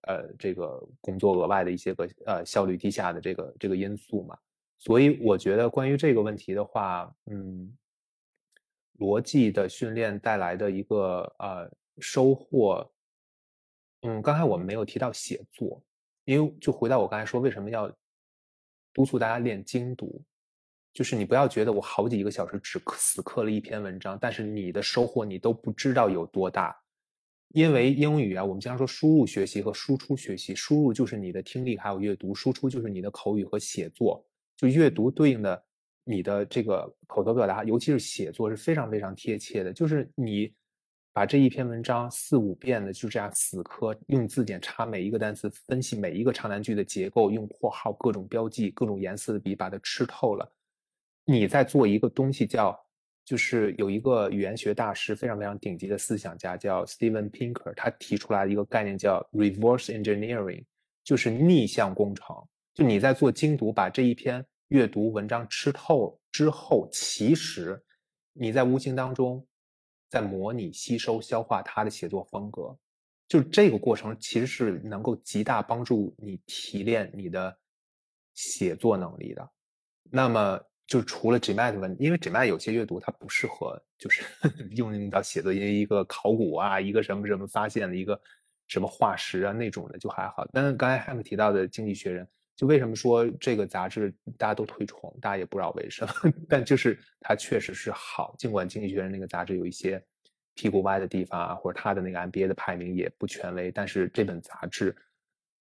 呃，这个工作额外的一些个呃效率低下的这个这个因素嘛。所以我觉得关于这个问题的话，嗯，逻辑的训练带来的一个呃收获，嗯，刚才我们没有提到写作。因为就回到我刚才说，为什么要督促大家练精读？就是你不要觉得我好几个小时只死磕了一篇文章，但是你的收获你都不知道有多大。因为英语啊，我们经常说输入学习和输出学习，输入就是你的听力还有阅读，输出就是你的口语和写作。就阅读对应的你的这个口头表达，尤其是写作是非常非常贴切的，就是你。把这一篇文章四五遍的就这样死磕，用字典查每一个单词，分析每一个长难句的结构，用括号、各种标记、各种颜色的笔把它吃透了。你在做一个东西，叫就是有一个语言学大师，非常非常顶级的思想家，叫 Steven Pinker，他提出来一个概念叫 reverse engineering，就是逆向工程。就你在做精读，把这一篇阅读文章吃透之后，其实你在无形当中。在模拟、吸收、消化他的写作风格，就这个过程其实是能够极大帮助你提炼你的写作能力的。那么，就除了 Gmat 问，因为 Gmat 有些阅读它不适合，就是 用到写作，因为一个考古啊，一个什么什么发现的一个什么化石啊那种的就还好。但是刚才 Hank 提到的《经济学人》。就为什么说这个杂志大家都推崇，大家也不知道为什么，但就是它确实是好。尽管《经济学人》那个杂志有一些屁股歪的地方啊，或者它的那个 MBA 的排名也不权威，但是这本杂志，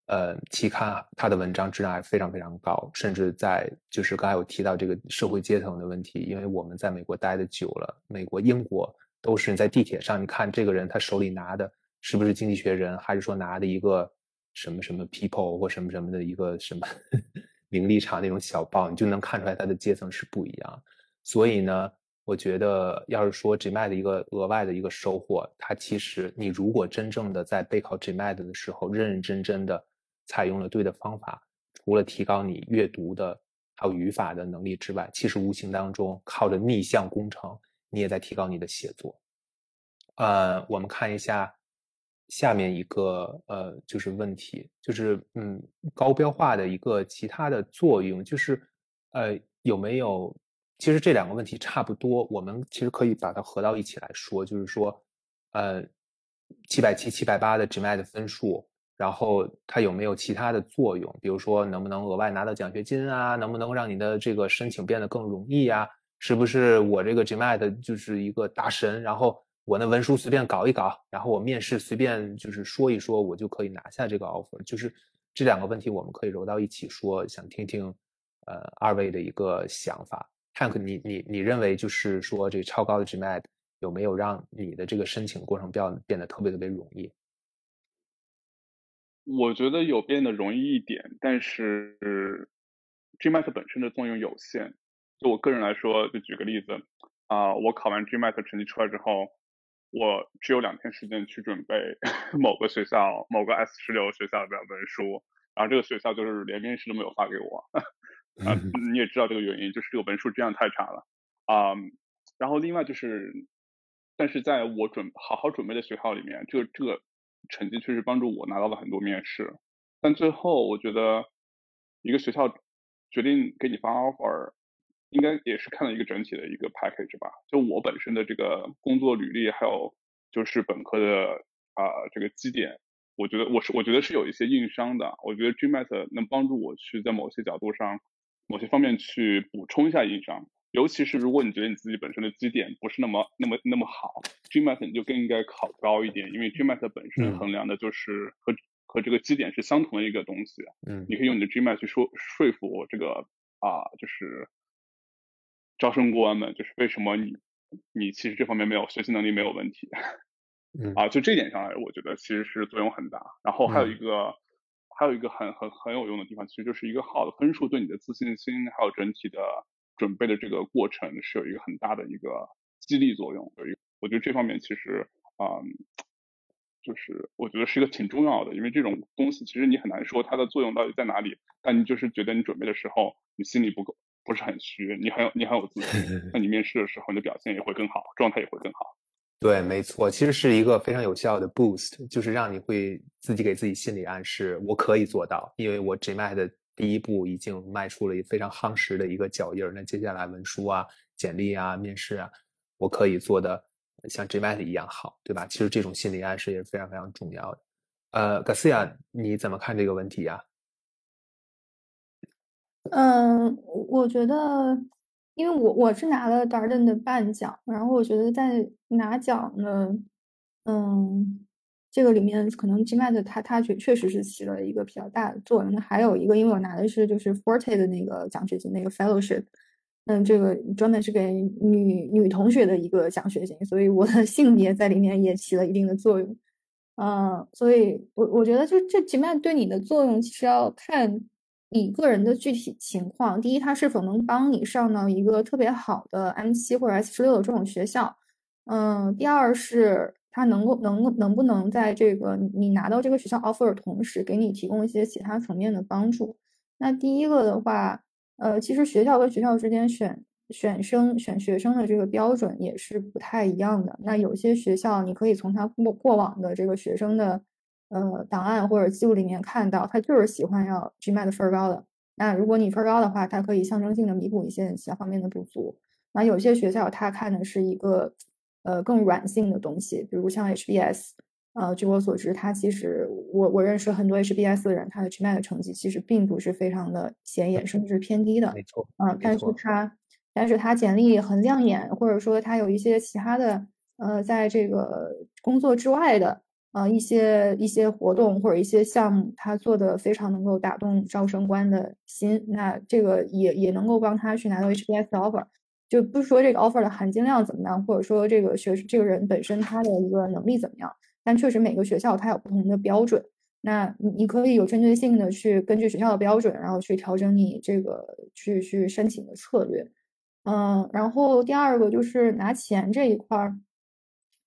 呃，期刊他的文章质量还非常非常高。甚至在就是刚才有提到这个社会阶层的问题，因为我们在美国待的久了，美国、英国都是在地铁上，你看这个人他手里拿的是不是《经济学人》，还是说拿的一个？什么什么 people 或什么什么的一个什么 名利场那种小报，你就能看出来他的阶层是不一样。所以呢，我觉得要是说 Gmat 的一个额外的一个收获，它其实你如果真正的在备考 Gmat 的时候，认认真真的采用了对的方法，除了提高你阅读的还有语法的能力之外，其实无形当中靠着逆向工程，你也在提高你的写作。呃，我们看一下。下面一个呃，就是问题，就是嗯，高标化的一个其他的作用，就是呃，有没有？其实这两个问题差不多，我们其实可以把它合到一起来说，就是说，呃，七百七、七百八的 GMAT 的分数，然后它有没有其他的作用？比如说，能不能额外拿到奖学金啊？能不能让你的这个申请变得更容易啊？是不是我这个 GMAT 就是一个大神？然后。我那文书随便搞一搞，然后我面试随便就是说一说，我就可以拿下这个 offer。就是这两个问题，我们可以揉到一起说，想听听，呃，二位的一个想法。Hank，你你你认为就是说这个超高的 GMAT 有没有让你的这个申请过程变变得特别特别容易？我觉得有变得容易一点，但是 GMAT 本身的作用有限。就我个人来说，就举个例子啊，我考完 GMAT 成绩出来之后，我只有两天时间去准备 某个学校某个 S 十六学校的文书，然后这个学校就是连面试都没有发给我。啊，你也知道这个原因，就是这个文书质量太差了啊。然后另外就是，但是在我准好好准备的学校里面，这个这个。成绩确实帮助我拿到了很多面试，但最后我觉得一个学校决定给你发 offer，应该也是看了一个整体的一个 package 吧。就我本身的这个工作履历，还有就是本科的啊这个基点，我觉得我是我觉得是有一些硬伤的。我觉得 GMAT 能帮助我去在某些角度上、某些方面去补充一下硬伤。尤其是如果你觉得你自己本身的基点不是那么那么那么好，GMAT 你就更应该考高一点，因为 GMAT 本身衡量的就是和和这个基点是相同的一个东西。嗯，你可以用你的 GMAT 去说说服这个啊，就是招生官们，就是为什么你你其实这方面没有学习能力没有问题。嗯，啊，就这点上来，我觉得其实是作用很大。然后还有一个还有一个很很很有用的地方，其实就是一个好的分数对你的自信心还有整体的。准备的这个过程是有一个很大的一个激励作用，有一个，我觉得这方面其实啊，就是我觉得是一个挺重要的，因为这种东西其实你很难说它的作用到底在哪里，但你就是觉得你准备的时候你心里不够不是很虚，你很有你很有自信，那你面试的时候你的表现也会更好，状态也会更好。对，没错，其实是一个非常有效的 boost，就是让你会自己给自己心理暗示，我可以做到，因为我 GMAT 的。第一步已经迈出了非常夯实的一个脚印儿，那接下来文书啊、简历啊、面试啊，我可以做的像 GMAT 一样好，对吧？其实这种心理暗示也是非常非常重要的。呃，Garcia，你怎么看这个问题呀？嗯，我觉得，因为我我是拿了 Darden 的半奖，然后我觉得在拿奖呢，嗯。这个里面可能 GMAT 它它确确实是起了一个比较大的作用。那还有一个，因为我拿的是就是 Forte 的那个奖学金，那个 Fellowship，嗯，这个专门是给女女同学的一个奖学金，所以我的性别在里面也起了一定的作用。嗯，所以我我觉得就这 GMAT 对你的作用，其实要看你个人的具体情况。第一，它是否能帮你上到一个特别好的 M 七或者 S 十六的这种学校。嗯，第二是。他能够能能不能在这个你拿到这个学校 offer 的同时，给你提供一些其他层面的帮助？那第一个的话，呃，其实学校跟学校之间选选生选学生的这个标准也是不太一样的。那有些学校你可以从他过过往的这个学生的呃档案或者记录里面看到，他就是喜欢要 GMAT 分高的。那如果你分高的话，它可以象征性的弥补一些其他方面的不足。那有些学校他看的是一个。呃，更软性的东西，比如像 HBS，呃，据我所知，他其实我我认识很多 HBS 的人，他的 GMAT 成绩其实并不是非常的显眼，甚至是偏低的。没错，嗯，但是他，但是他简历很亮眼，或者说他有一些其他的，呃，在这个工作之外的，呃，一些一些活动或者一些项目，他做的非常能够打动招生官的心，那这个也也能够帮他去拿到 HBS 的 offer。就不说这个 offer 的含金量怎么样，或者说这个学这个人本身他的一个能力怎么样，但确实每个学校它有不同的标准。那你你可以有针对性的去根据学校的标准，然后去调整你这个去去申请的策略。嗯，然后第二个就是拿钱这一块儿，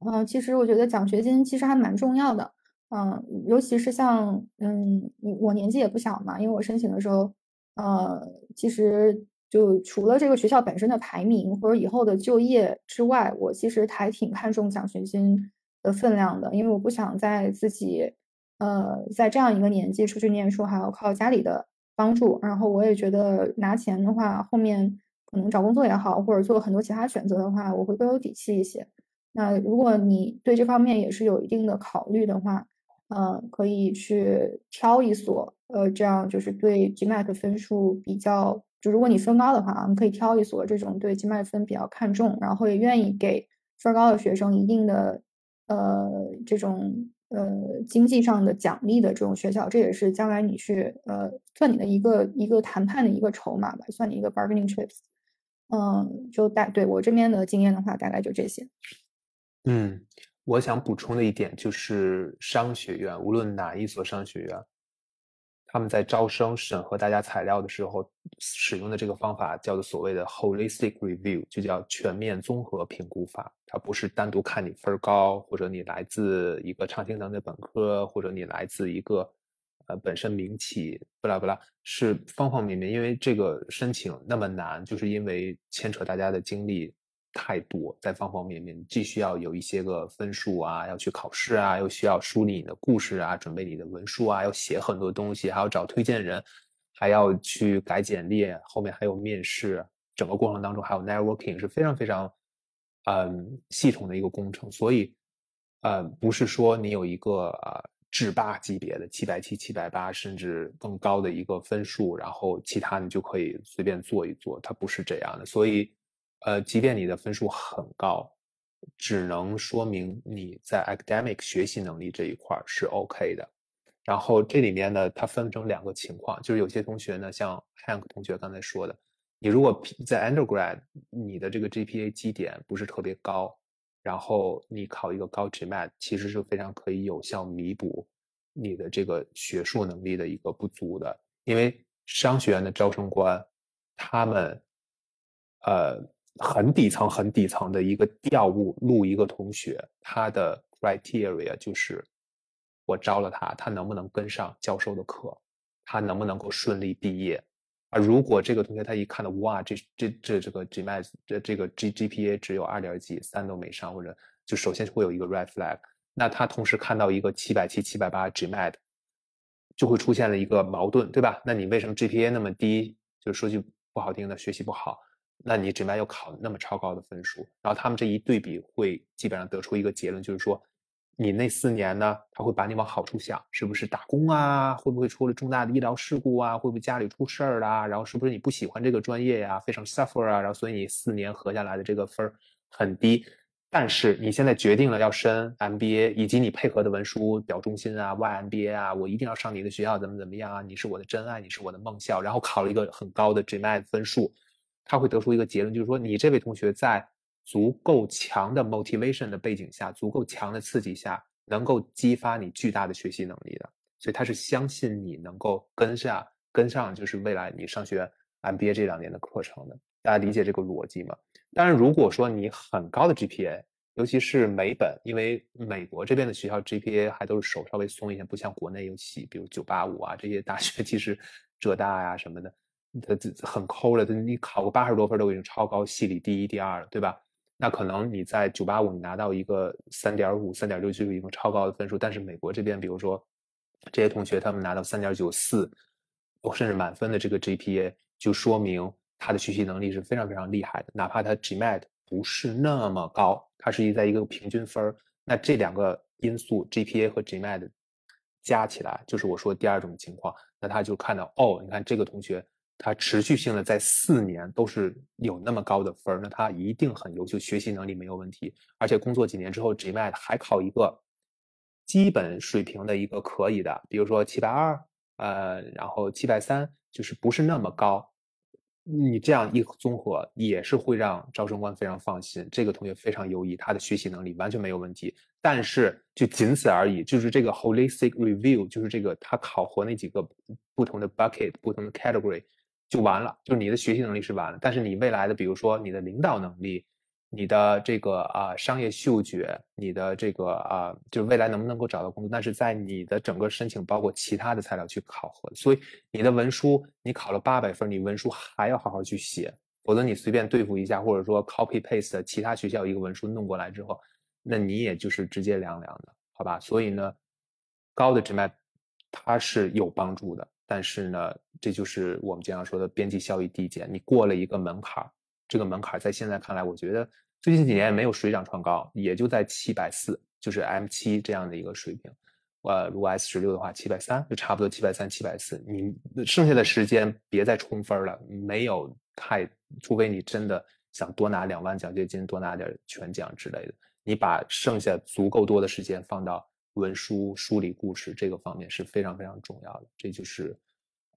嗯，其实我觉得奖学金其实还蛮重要的。嗯，尤其是像嗯，我年纪也不小嘛，因为我申请的时候，呃，其实。就除了这个学校本身的排名或者以后的就业之外，我其实还挺看重奖学金的分量的，因为我不想在自己，呃，在这样一个年纪出去念书还要靠家里的帮助。然后我也觉得拿钱的话，后面可能找工作也好，或者做很多其他选择的话，我会更有底气一些。那如果你对这方面也是有一定的考虑的话，呃，可以去挑一所，呃，这样就是对 GMAT 分数比较。就如果你分高的话，你可以挑一所这种对 GMAT 分比较看重，然后也愿意给分高的学生一定的呃这种呃经济上的奖励的这种学校，这也是将来你去呃算你的一个一个谈判的一个筹码吧，算你一个 bargaining chips。嗯，就大对我这边的经验的话，大概就这些。嗯，我想补充的一点就是商学院，无论哪一所商学院，他们在招生审核大家材料的时候使用的这个方法叫做所谓的 holistic review，就叫全面综合评估法。它不是单独看你分高，或者你来自一个常青藤的本科，或者你来自一个。呃，本身名气不拉不拉是方方面面，因为这个申请那么难，就是因为牵扯大家的精力太多，在方方面面，既需要有一些个分数啊，要去考试啊，又需要梳理你的故事啊，准备你的文书啊，要写很多东西，还要找推荐人，还要去改简历，后面还有面试，整个过程当中还有 networking，是非常非常嗯系统的一个工程，所以呃，不是说你有一个啊。制霸级别的七百七、七百八，甚至更高的一个分数，然后其他你就可以随便做一做，它不是这样的。所以，呃，即便你的分数很高，只能说明你在 academic 学习能力这一块是 OK 的。然后这里面呢，它分成两个情况，就是有些同学呢，像 Hank 同学刚才说的，你如果在 undergrad 你的这个 GPA 基点不是特别高。然后你考一个高 GMAT，其实是非常可以有效弥补你的这个学术能力的一个不足的。因为商学院的招生官，他们呃很底层、很底层的一个调务录一个同学，他的 criteria 就是我招了他，他能不能跟上教授的课，他能不能够顺利毕业。啊，如果这个同学他一看到哇，这这这这个 GMAT 这这个 G GPA 只有二点几，三都没上，或者就首先会有一个 red flag。那他同时看到一个七百七、七百八 GMAT，就会出现了一个矛盾，对吧？那你为什么 GPA 那么低？就是说句不好听的，学习不好，那你 GMAT 又考那么超高的分数？然后他们这一对比，会基本上得出一个结论，就是说。你那四年呢？他会把你往好处想，是不是打工啊？会不会出了重大的医疗事故啊？会不会家里出事儿啦？然后是不是你不喜欢这个专业呀？非常 suffer 啊？然后所以你四年合下来的这个分儿很低。但是你现在决定了要升 MBA，以及你配合的文书表忠心啊，YMBA 啊，我一定要上你的学校，怎么怎么样啊？你是我的真爱，你是我的梦校。然后考了一个很高的 GMAT 分数，他会得出一个结论，就是说你这位同学在。足够强的 motivation 的背景下，足够强的刺激下，能够激发你巨大的学习能力的。所以他是相信你能够跟上，跟上就是未来你上学 MBA 这两年的课程的。大家理解这个逻辑吗？当然，如果说你很高的 GPA，尤其是美本，因为美国这边的学校 GPA 还都是手稍微松一些，不像国内有些，比如985啊这些大学，其实浙大呀什么的，它很抠了，你考个八十多分都已经超高，系里第一、第二了，对吧？那可能你在九八五你拿到一个三点五、三点六就一个超高的分数，但是美国这边，比如说这些同学他们拿到三点九四，甚至满分的这个 GPA，就说明他的学习能力是非常非常厉害的。哪怕他 GMAT 不是那么高，他是一在一个平均分那这两个因素 GPA 和 GMAT 加起来，就是我说第二种情况。那他就看到哦，你看这个同学。他持续性的在四年都是有那么高的分那他一定很优秀，学习能力没有问题，而且工作几年之后，GMAT 还考一个基本水平的一个可以的，比如说七百二，呃，然后七百三，就是不是那么高。你这样一综合，也是会让招生官非常放心，这个同学非常优异，他的学习能力完全没有问题。但是就仅此而已，就是这个 holistic review，就是这个他考核那几个不同的 bucket，不同的 category。就完了，就是你的学习能力是完了，但是你未来的，比如说你的领导能力，你的这个啊商业嗅觉，你的这个啊，就是未来能不能够找到工作，那是在你的整个申请包括其他的材料去考核。所以你的文书，你考了八百分，你文书还要好好去写，否则你随便对付一下，或者说 copy paste 其他学校一个文书弄过来之后，那你也就是直接凉凉的，好吧？所以呢，高的 GMAT 它是有帮助的。但是呢，这就是我们经常说的边际效益递减。你过了一个门槛儿，这个门槛儿在现在看来，我觉得最近几年也没有水涨船高，也就在七百四，就是 M 七这样的一个水平。呃，如果 S 十六的话，七百三就差不多七百三、七百四。你剩下的时间别再冲分了，没有太，除非你真的想多拿两万奖学金，多拿点全奖之类的，你把剩下足够多的时间放到。文书梳理故事这个方面是非常非常重要的，这就是，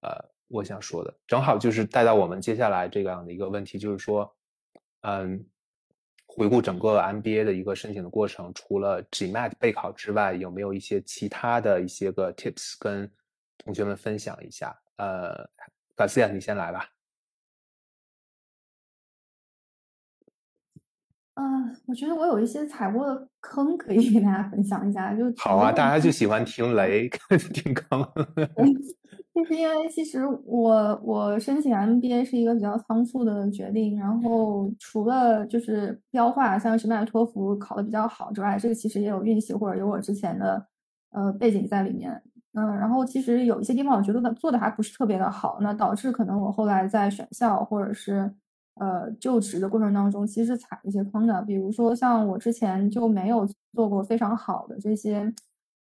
呃，我想说的，正好就是带到我们接下来这样的一个问题，就是说，嗯，回顾整个 MBA 的一个申请的过程，除了 GMAT 备考之外，有没有一些其他的一些个 tips 跟同学们分享一下？呃，Garcia，你先来吧。嗯，我觉得我有一些踩过的坑可以跟大家分享一下。就好啊，大家就喜欢听雷，听坑。就是因为其实我我申请 MBA 是一个比较仓促的决定，然后除了就是标化，像什么托福考的比较好之外，这个其实也有运气或者有我之前的呃背景在里面。嗯，然后其实有一些地方我觉得做的还不是特别的好，那导致可能我后来在选校或者是。呃，就职的过程当中，其实踩一些坑的，比如说像我之前就没有做过非常好的这些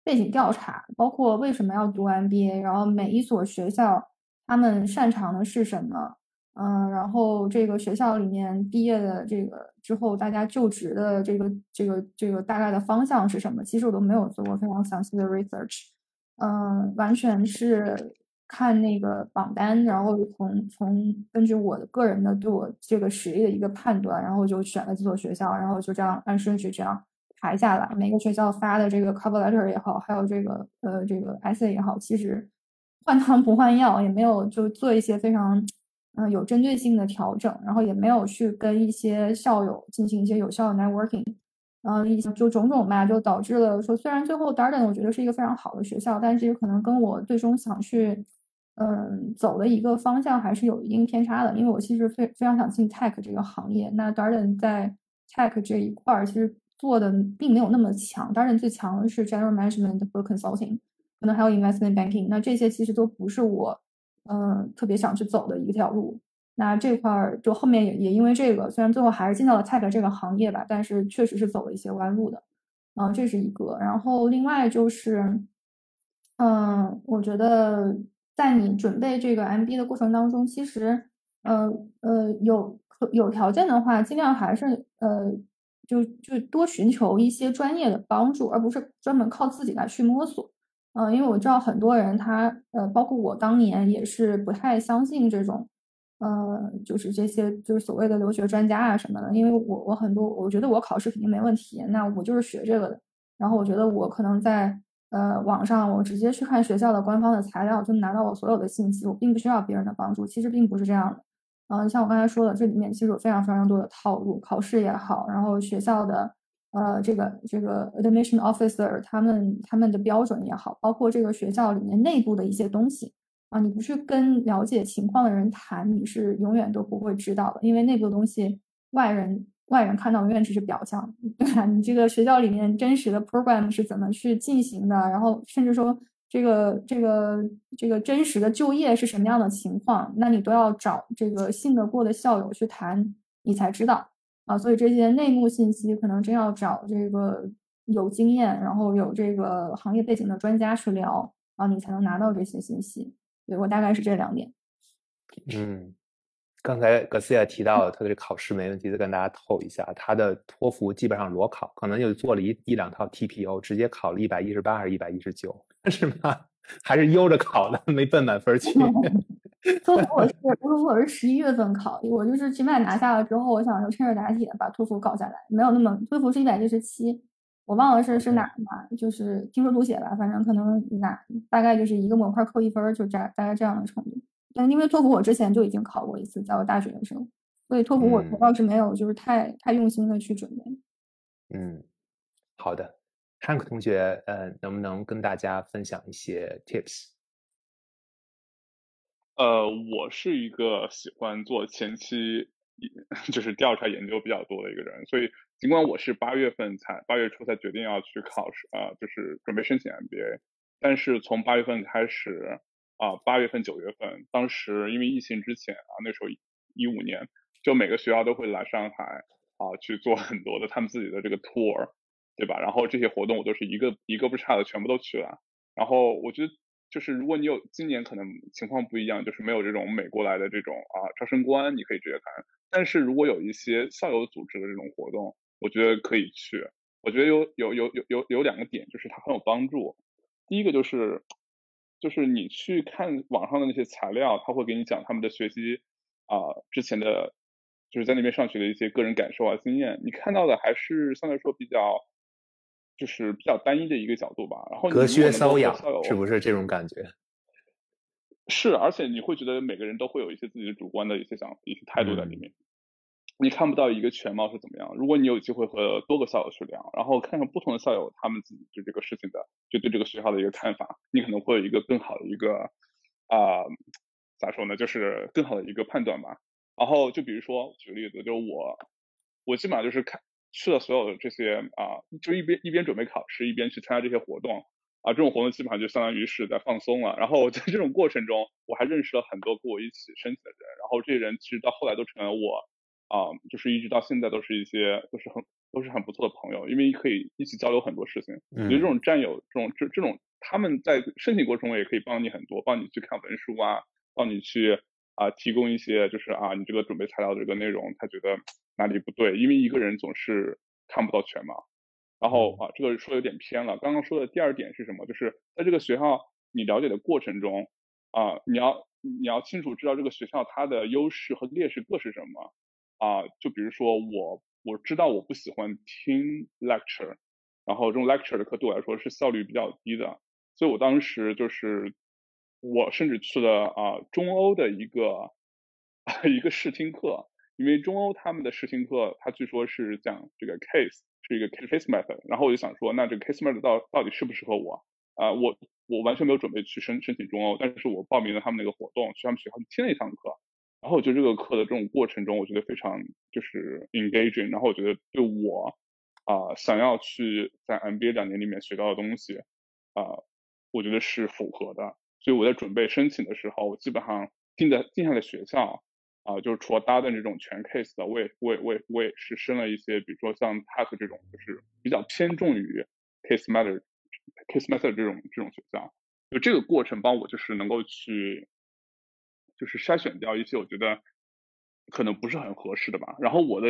背景调查，包括为什么要读 MBA，然后每一所学校他们擅长的是什么，嗯，然后这个学校里面毕业的这个之后，大家就职的这个这个这个大概的方向是什么，其实我都没有做过非常详细的 research，嗯，完全是。看那个榜单，然后从从根据我的个人的对我这个实力的一个判断，然后就选了几所学校，然后就这样按顺序这样排下来。每个学校发的这个 cover letter 也好，还有这个呃这个 essay 也好，其实换汤不换药，也没有就做一些非常嗯有针对性的调整，然后也没有去跟一些校友进行一些有效的 networking。然后一就种种吧，就导致了说，虽然最后 Darden 我觉得是一个非常好的学校，但是这个可能跟我最终想去。嗯，走的一个方向还是有一定偏差的，因为我其实非非常想进 tech 这个行业。那 Darden 在 tech 这一块儿其实做的并没有那么强，Darden 最强的是 general management 和 consulting，可能还有 investment banking。那这些其实都不是我嗯特别想去走的一条路。那这块儿就后面也也因为这个，虽然最后还是进到了 tech 这个行业吧，但是确实是走了一些弯路的。嗯，这是一个。然后另外就是，嗯，我觉得。在你准备这个 MB 的过程当中，其实，呃呃，有有条件的话，尽量还是呃，就就多寻求一些专业的帮助，而不是专门靠自己来去摸索。嗯，因为我知道很多人他呃，包括我当年也是不太相信这种，呃，就是这些就是所谓的留学专家啊什么的。因为我我很多我觉得我考试肯定没问题，那我就是学这个的。然后我觉得我可能在。呃，网上我直接去看学校的官方的材料，就拿到我所有的信息，我并不需要别人的帮助。其实并不是这样的。嗯，像我刚才说的，这里面其实有非常非常多的套路，考试也好，然后学校的呃这个这个 admission officer 他们他们的标准也好，包括这个学校里面内部的一些东西啊，你不去跟了解情况的人谈，你是永远都不会知道的，因为内部的东西外人。外人看到永远只是表象，对吧？你这个学校里面真实的 program 是怎么去进行的？然后甚至说这个这个这个真实的就业是什么样的情况？那你都要找这个信得过的校友去谈，你才知道啊。所以这些内幕信息可能真要找这个有经验，然后有这个行业背景的专家去聊啊，你才能拿到这些信息。对我大概是这两点。嗯。刚才格斯也提到他的这考试没问题，再跟大家透一下，他的托福基本上裸考，可能就做了一一两套 TPO，直接考了一百一十八还是一百一十九，是吗？还是悠着考的，没奔满分去。托福我是托福我是十一月份考，我就是 GMAT 拿下了之后，我想就趁热打铁把托福搞下来，没有那么托福是一百一十七，我忘了是是哪嘛，就是听说读写吧，反正可能哪大概就是一个模块扣一分，就这大概这样的程度。但因为托福我之前就已经考过一次，在我大学的时候，所以托福我我倒是没有就是太太用心的去准备。嗯，好的，Hank 同学，呃，能不能跟大家分享一些 tips？呃，我是一个喜欢做前期 就是调查研究比较多的一个人，所以尽管我是八月份才八月初才决定要去考试啊，就是准备申请 MBA，但是从八月份开始。啊，八月份、九月份，当时因为疫情之前啊，那时候一五年，就每个学校都会来上海啊去做很多的他们自己的这个 tour，对吧？然后这些活动我都是一个一个不差的全部都去了。然后我觉得就是如果你有今年可能情况不一样，就是没有这种美国来的这种啊招生官，你可以直接看。但是如果有一些校友组织的这种活动，我觉得可以去。我觉得有有有有有有两个点，就是它很有帮助。第一个就是。就是你去看网上的那些材料，他会给你讲他们的学习啊之前的就是在那边上学的一些个人感受啊、经验，你看到的还是相对来说比较，就是比较单一的一个角度吧。然后隔靴搔痒，是不是这种感觉？是，而且你会觉得每个人都会有一些自己的主观的一些想、一些态度在里面，你看不到一个全貌是怎么样。如果你有机会和多个校友去聊，然后看看不同的校友他们自己对这个事情的，就对这个学校的一个看法，你可能会有一个更好的一个啊，咋说呢，就是更好的一个判断吧。然后就比如说举个例子，就是我，我基本上就是看去了所有的这些啊，就一边一边准备考试，一边去参加这些活动。啊，这种活动基本上就相当于是在放松了。然后在这种过程中，我还认识了很多跟我一起申请的人。然后这些人其实到后来都成了我，啊，就是一直到现在都是一些都是很都是很不错的朋友，因为可以一起交流很多事情。我觉得这种战友，这种这这种他们在申请过程中也可以帮你很多，帮你去看文书啊，帮你去啊提供一些就是啊你这个准备材料的这个内容，他觉得哪里不对，因为一个人总是看不到全嘛。然后啊，这个说有点偏了。刚刚说的第二点是什么？就是在这个学校你了解的过程中，啊，你要你要清楚知道这个学校它的优势和劣势各是什么。啊，就比如说我我知道我不喜欢听 lecture，然后这种 lecture 的课对我来说是效率比较低的，所以我当时就是我甚至去了啊中欧的一个 一个试听课，因为中欧他们的试听课，它据说是讲这个 case。是一个 case method，然后我就想说，那这个 case method 到到底适不适合我啊？我我完全没有准备去申申请中欧，但是我报名了他们那个活动，去他们学校听了一堂课，然后我觉得这个课的这种过程中，我觉得非常就是 engaging，然后我觉得对我啊想要去在 MBA 两年里面学到的东西啊，我觉得是符合的，所以我在准备申请的时候，我基本上定在定下的学校。啊，就是除了搭的这种全 case 的，我也我也我也我也是申了一些，比如说像 TAC 这种，就是比较偏重于 case method case method 这种这种学校。就这个过程帮我就是能够去，就是筛选掉一些我觉得可能不是很合适的吧。然后我的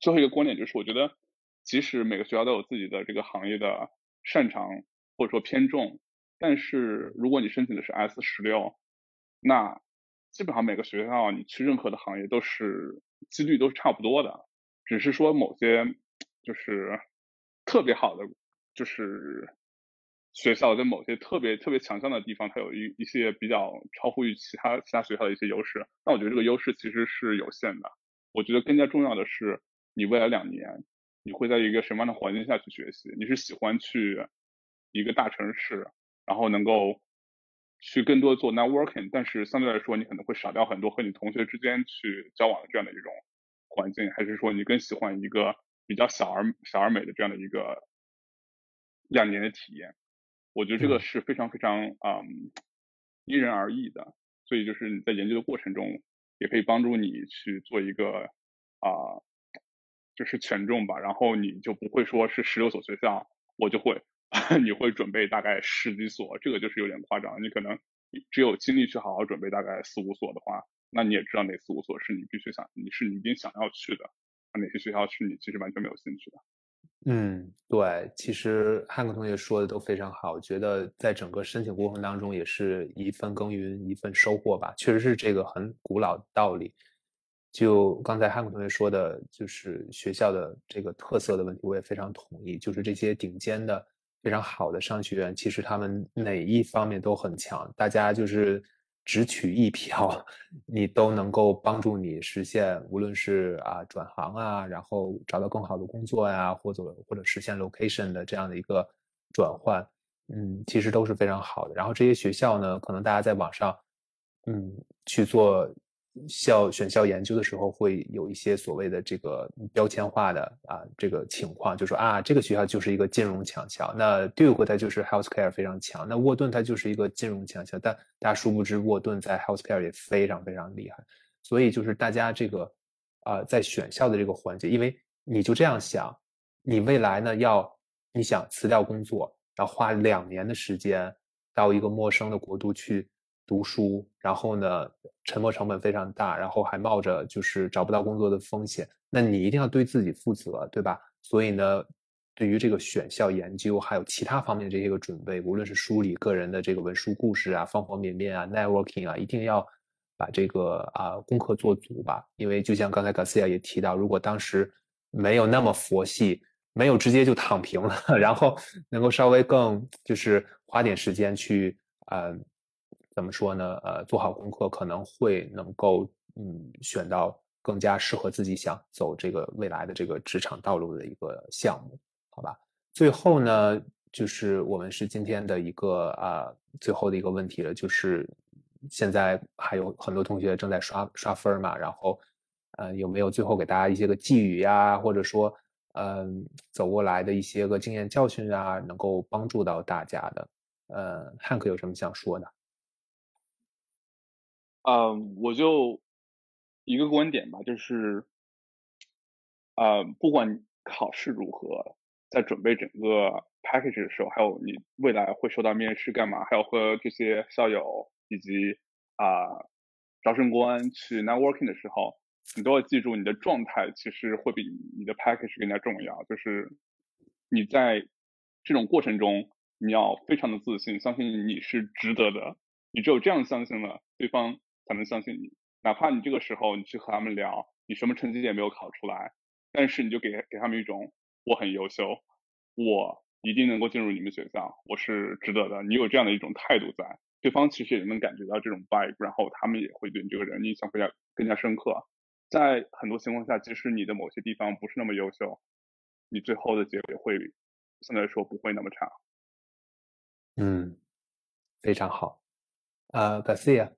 最后一个观点就是，我觉得即使每个学校都有自己的这个行业的擅长或者说偏重，但是如果你申请的是 S 十六，那基本上每个学校，你去任何的行业都是几率都是差不多的，只是说某些就是特别好的，就是学校在某些特别特别强项的地方，它有一一些比较超乎于其他其他学校的一些优势。那我觉得这个优势其实是有限的。我觉得更加重要的是，你未来两年你会在一个什么样的环境下去学习？你是喜欢去一个大城市，然后能够。去更多做 networking，但是相对来说，你可能会少掉很多和你同学之间去交往的这样的一种环境，还是说你更喜欢一个比较小而小而美的这样的一个两年的体验？我觉得这个是非常非常嗯因人而异的，所以就是你在研究的过程中，也可以帮助你去做一个啊就是权重吧，然后你就不会说是十六所学校，我就会。你会准备大概十几所，这个就是有点夸张。你可能只有精力去好好准备大概四五所的话，那你也知道哪四五所是你必须想，你是你一定想要去的，哪些学校是你其实完全没有兴趣的。嗯，对，其实汉克同学说的都非常好，我觉得在整个申请过程当中也是一份耕耘一份收获吧，确实是这个很古老的道理。就刚才汉克同学说的，就是学校的这个特色的问题，我也非常同意，就是这些顶尖的。非常好的商学院，其实他们哪一方面都很强。大家就是只取一票，你都能够帮助你实现，无论是啊转行啊，然后找到更好的工作呀，或者或者实现 location 的这样的一个转换，嗯，其实都是非常好的。然后这些学校呢，可能大家在网上，嗯，去做。校选校研究的时候会有一些所谓的这个标签化的啊这个情况，就说啊这个学校就是一个金融强校，那 Duke 它就是 healthcare 非常强，那沃顿它就是一个金融强校，但大家殊不知沃顿在 healthcare 也非常非常厉害，所以就是大家这个啊在选校的这个环节，因为你就这样想，你未来呢要你想辞掉工作，要花两年的时间到一个陌生的国度去。读书，然后呢，沉没成本非常大，然后还冒着就是找不到工作的风险。那你一定要对自己负责，对吧？所以呢，对于这个选校研究，还有其他方面这些个准备，无论是梳理个人的这个文书故事啊，方方面面啊，networking 啊，一定要把这个啊功课做足吧。因为就像刚才 Garcia 也提到，如果当时没有那么佛系，没有直接就躺平了，然后能够稍微更就是花点时间去呃怎么说呢？呃，做好功课，可能会能够嗯选到更加适合自己想走这个未来的这个职场道路的一个项目，好吧？最后呢，就是我们是今天的一个啊最后的一个问题了，就是现在还有很多同学正在刷刷分嘛，然后呃有没有最后给大家一些个寄语呀，或者说嗯走过来的一些个经验教训啊，能够帮助到大家的？呃汉克有什么想说的？啊，我就一个观点吧，就是啊，不管考试如何。在准备整个 package 的时候，还有你未来会收到面试干嘛？还有和这些校友以及啊招生官去 networking 的时候，你都要记住，你的状态其实会比你的 package 更加重要。就是你在这种过程中，你要非常的自信，相信你是值得的。你只有这样相信了，对方才能相信你。哪怕你这个时候你去和他们聊，你什么成绩也没有考出来，但是你就给给他们一种。我很优秀，我一定能够进入你们学校，我是值得的。你有这样的一种态度在，对方其实也能感觉到这种 vibe，然后他们也会对你这个人印象更加更加深刻。在很多情况下，即使你的某些地方不是那么优秀，你最后的结果会相对来说不会那么差。嗯，非常好。呃感谢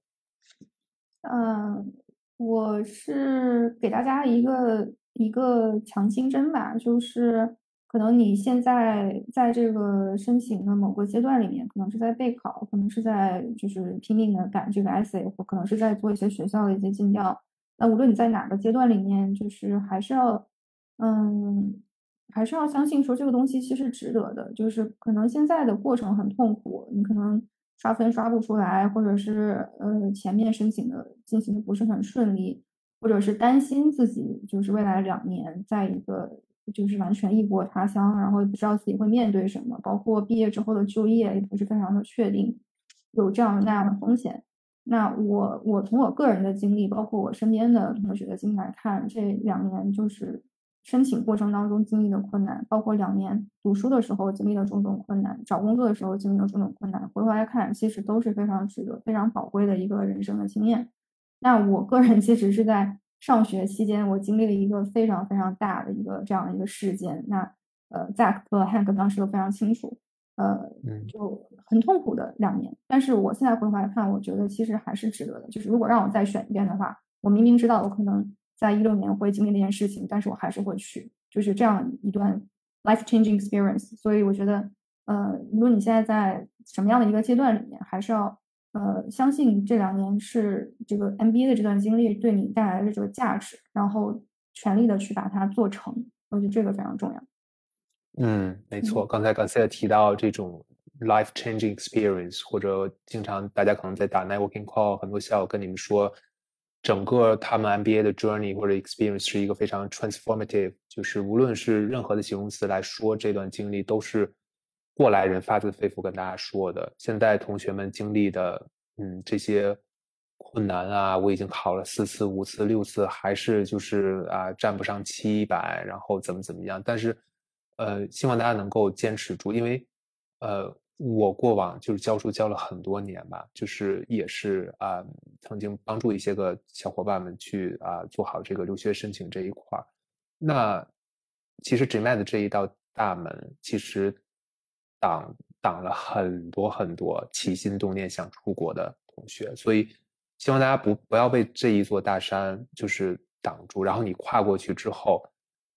嗯，我是给大家一个。一个强心针吧，就是可能你现在在这个申请的某个阶段里面，可能是在备考，可能是在就是拼命的赶这个 essay，或可能是在做一些学校的一些尽调。那无论你在哪个阶段里面，就是还是要，嗯，还是要相信说这个东西其实值得的。就是可能现在的过程很痛苦，你可能刷分刷不出来，或者是呃前面申请的进行的不是很顺利。或者是担心自己就是未来两年在一个就是完全异国他乡，然后也不知道自己会面对什么，包括毕业之后的就业也不是非常的确定，有这样那样的风险。那我我从我个人的经历，包括我身边的同学的经历来看，这两年就是申请过程当中经历的困难，包括两年读书的时候经历的种种困难，找工作的时候经历的种种困难，回头来看，其实都是非常值得、非常宝贵的一个人生的经验。那我个人其实是在上学期间，我经历了一个非常非常大的一个这样的一个事件。那呃，Zack 和 Hank 当时都非常清楚，呃，就很痛苦的两年。但是我现在回头来看，我觉得其实还是值得的。就是如果让我再选一遍的话，我明明知道我可能在一六年会经历那件事情，但是我还是会去，就是这样一段 life changing experience。所以我觉得，呃，无论你现在在什么样的一个阶段里面，还是要。呃，相信这两年是这个 MBA 的这段经历对你带来的这个价值，然后全力的去把它做成，我觉得这个非常重要。嗯，没错。刚才刚才提到这种 life changing experience，或者经常大家可能在打 networking call，很多校友跟你们说，整个他们 MBA 的 journey 或者 experience 是一个非常 transformative，就是无论是任何的形容词来说，这段经历都是。过来人发自肺腑跟大家说的，现在同学们经历的，嗯，这些困难啊，我已经考了四次、五次、六次，还是就是啊，占不上七百，然后怎么怎么样？但是，呃，希望大家能够坚持住，因为，呃，我过往就是教书教了很多年吧，就是也是啊，曾经帮助一些个小伙伴们去啊做好这个留学申请这一块儿。那其实 GMAT 这一道大门，其实。挡挡了很多很多起心动念想出国的同学，所以希望大家不不要被这一座大山就是挡住。然后你跨过去之后，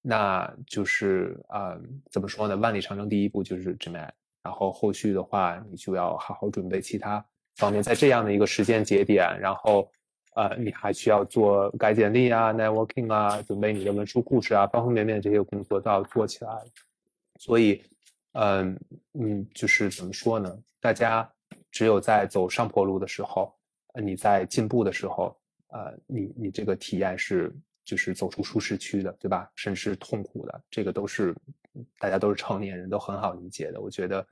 那就是啊，怎么说呢？万里长征第一步就是 GMAT，然后后续的话，你就要好好准备其他方面。在这样的一个时间节点，然后呃，你还需要做改简历啊、networking 啊、准备你的文书故事啊，方方面面这些工作都要做起来。所以。嗯嗯，就是怎么说呢？大家只有在走上坡路的时候，呃，你在进步的时候，呃，你你这个体验是就是走出舒适区的，对吧？甚至是痛苦的，这个都是大家都是成年人都很好理解的。我觉得，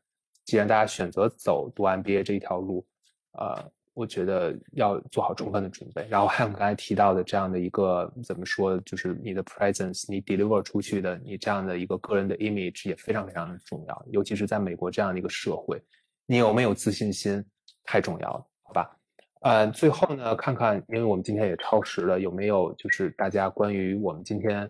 既然大家选择走读 MBA 这一条路，呃，我觉得要做好充分的准备。然后还有刚才提到的这样的一个怎么说，就是你的 presence，你 deliver 出去的，你这样的一个个人的 image 也非常非常的重要，尤其是在美国这样的一个社会，你有没有自信心太重要了，好吧？呃，最后呢，看看，因为我们今天也超时了，有没有就是大家关于我们今天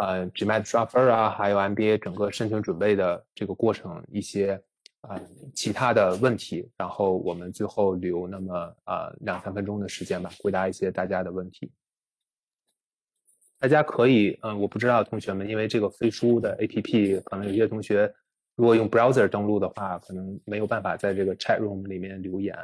呃 GMAT 刷分啊，还有 MBA 整个申请准备的这个过程一些。呃，其他的问题，然后我们最后留那么啊两三分钟的时间吧，回答一些大家的问题。大家可以，嗯，我不知道同学们，因为这个飞书的 APP，可能有些同学如果用 browser 登录的话，可能没有办法在这个 chat room 里面留言，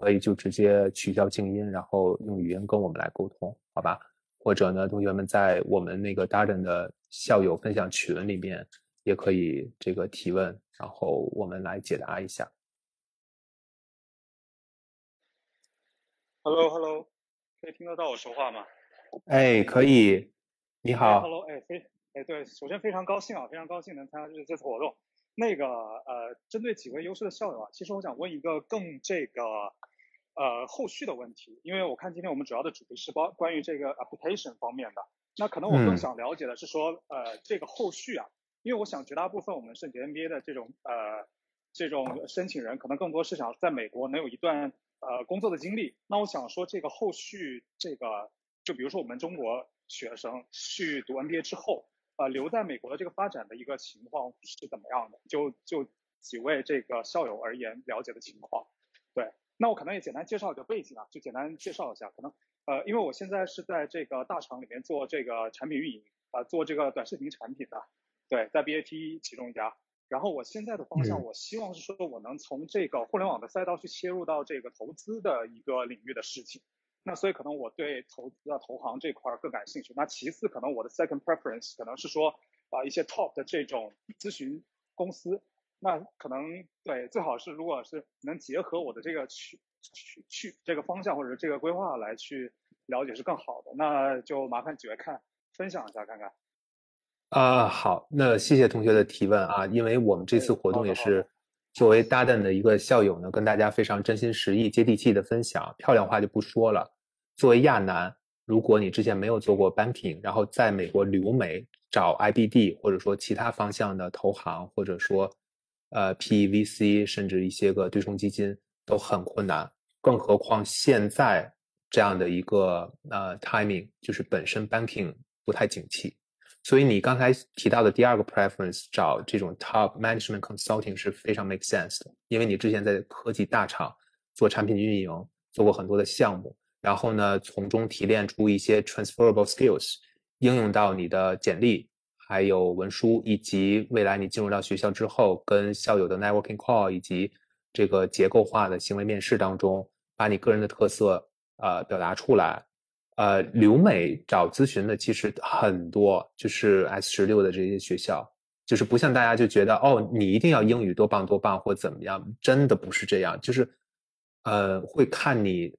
可以就直接取消静音，然后用语音跟我们来沟通，好吧？或者呢，同学们在我们那个 Darden 的校友分享群里面也可以这个提问。然后我们来解答一下。Hello，Hello，可以听得到我说话吗？哎，可以。你好。Hello，哎，非哎对，首先非常高兴啊，非常高兴能参加这这次活动。那个呃，针对几位优秀的校友啊，其实我想问一个更这个呃后续的问题，因为我看今天我们主要的主题是包关于这个 application 方面的，那可能我更想了解的是说呃这个后续啊。因为我想，绝大部分我们申请 MBA 的这种呃这种申请人，可能更多是想在美国能有一段呃工作的经历。那我想说，这个后续这个，就比如说我们中国学生去读 MBA 之后，呃留在美国的这个发展的一个情况是怎么样的？就就几位这个校友而言了解的情况。对，那我可能也简单介绍一个背景啊，就简单介绍一下。可能呃，因为我现在是在这个大厂里面做这个产品运营啊，做这个短视频产品的。对，在 BAT 其中一家，然后我现在的方向，我希望是说我能从这个互联网的赛道去切入到这个投资的一个领域的事情。那所以可能我对投资啊、投行这块更感兴趣。那其次，可能我的 second preference 可能是说啊一些 top 的这种咨询公司。那可能对，最好是如果是能结合我的这个去去去这个方向或者这个规划来去了解是更好的。那就麻烦几位看分享一下看看。啊，好，那谢谢同学的提问啊，因为我们这次活动也是作为搭档的一个校友呢，跟大家非常真心实意、接地气的分享，漂亮话就不说了。作为亚男，如果你之前没有做过 banking，然后在美国留美找 IBD 或者说其他方向的投行，或者说呃 PEVC，甚至一些个对冲基金都很困难，更何况现在这样的一个呃 timing，就是本身 banking 不太景气。所以你刚才提到的第二个 preference 找这种 top management consulting 是非常 make sense 的，因为你之前在科技大厂做产品运营，做过很多的项目，然后呢从中提炼出一些 transferable skills，应用到你的简历，还有文书，以及未来你进入到学校之后跟校友的 networking call，以及这个结构化的行为面试当中，把你个人的特色呃表达出来。呃，留美找咨询的其实很多，就是 S 十六的这些学校，就是不像大家就觉得哦，你一定要英语多棒多棒或怎么样，真的不是这样，就是呃，会看你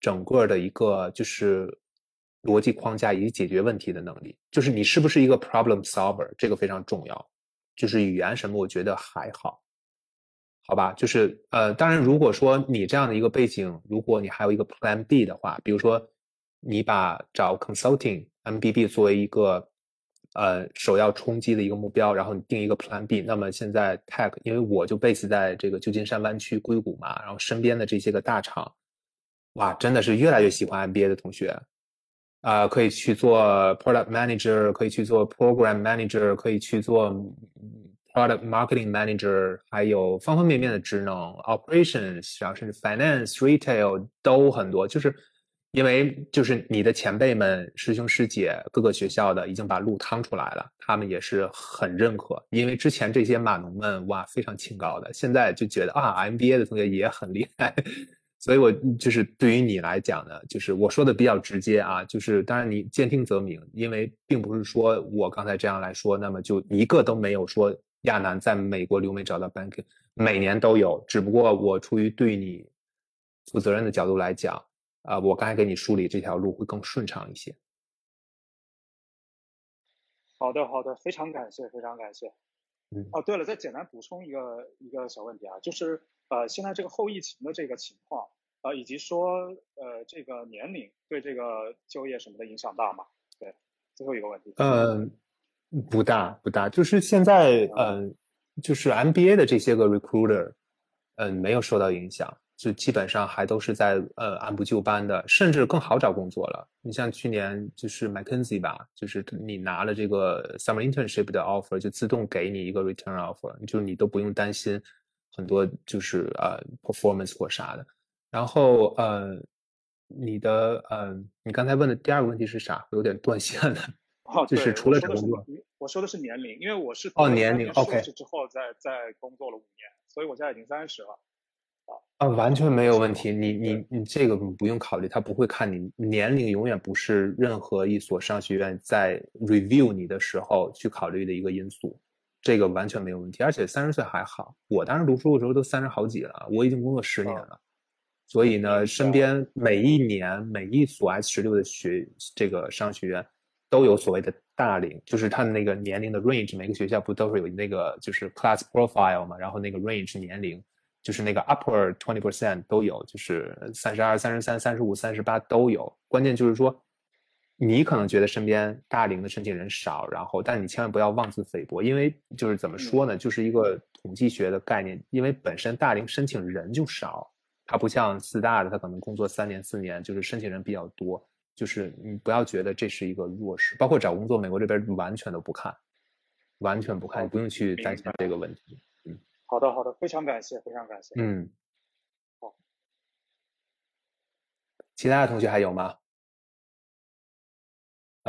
整个的一个就是逻辑框架以及解决问题的能力，就是你是不是一个 problem solver，这个非常重要。就是语言什么，我觉得还好，好吧？就是呃，当然，如果说你这样的一个背景，如果你还有一个 Plan B 的话，比如说。你把找 consulting MBB 作为一个呃首要冲击的一个目标，然后你定一个 Plan B。那么现在 Tech，因为我就 base 在这个旧金山湾区硅谷嘛，然后身边的这些个大厂，哇，真的是越来越喜欢 MBA 的同学，啊，可以去做 Product Manager，可以去做 Program Manager，可以去做 Product Marketing Manager，还有方方面面的职能，Operations，然后甚至 Finance、Retail 都很多，就是。因为就是你的前辈们、师兄师姐，各个学校的已经把路趟出来了，他们也是很认可。因为之前这些码农们哇非常清高的，现在就觉得啊，MBA 的同学也很厉害。所以我就是对于你来讲呢，就是我说的比较直接啊，就是当然你兼听则明，因为并不是说我刚才这样来说，那么就一个都没有说亚楠在美国留美找到 banking，每年都有，只不过我出于对你负责任的角度来讲。啊，我刚才给你梳理这条路会更顺畅一些。好的，好的，非常感谢，非常感谢。嗯，哦，对了，再简单补充一个一个小问题啊，就是呃，现在这个后疫情的这个情况，呃，以及说呃这个年龄对这个就业什么的影响大吗？对，最后一个问题。嗯，不大不大，就是现在嗯，就是 MBA 的这些个 recruiter，嗯，没有受到影响。就基本上还都是在呃按部就班的，甚至更好找工作了。你像去年就是 McKinsey 吧，就是你拿了这个 summer internship 的 offer，就自动给你一个 return offer，就你都不用担心很多就是呃 performance 或啥的。然后呃，你的呃，你刚才问的第二个问题是啥？有点断线了。哦，就是除了找工作，我说的是年龄，因为我是哦年龄 OK 之后再再工作了五年，所以我现在已经三十了。啊，完全没有问题。你你你这个不用考虑，他不会看你年龄，永远不是任何一所商学院在 review 你的时候去考虑的一个因素。这个完全没有问题。而且三十岁还好，我当时读书的时候都三十好几了，我已经工作十年了。所以呢，身边每一年每一所 S 十六的学这个商学院都有所谓的大龄，就是他的那个年龄的 range，每个学校不都是有那个就是 class profile 嘛，然后那个 range 年龄。就是那个 upper twenty percent 都有，就是三十二、三十三、三十五、三十八都有。关键就是说，你可能觉得身边大龄的申请人少，然后，但你千万不要妄自菲薄，因为就是怎么说呢，就是一个统计学的概念，因为本身大龄申请人就少，它不像四大的，他可能工作三年四年，就是申请人比较多。就是你不要觉得这是一个弱势，包括找工作，美国这边完全都不看，完全不看，你不用去担心这个问题。嗯好的，好的，非常感谢，非常感谢。嗯，好。其他的同学还有吗？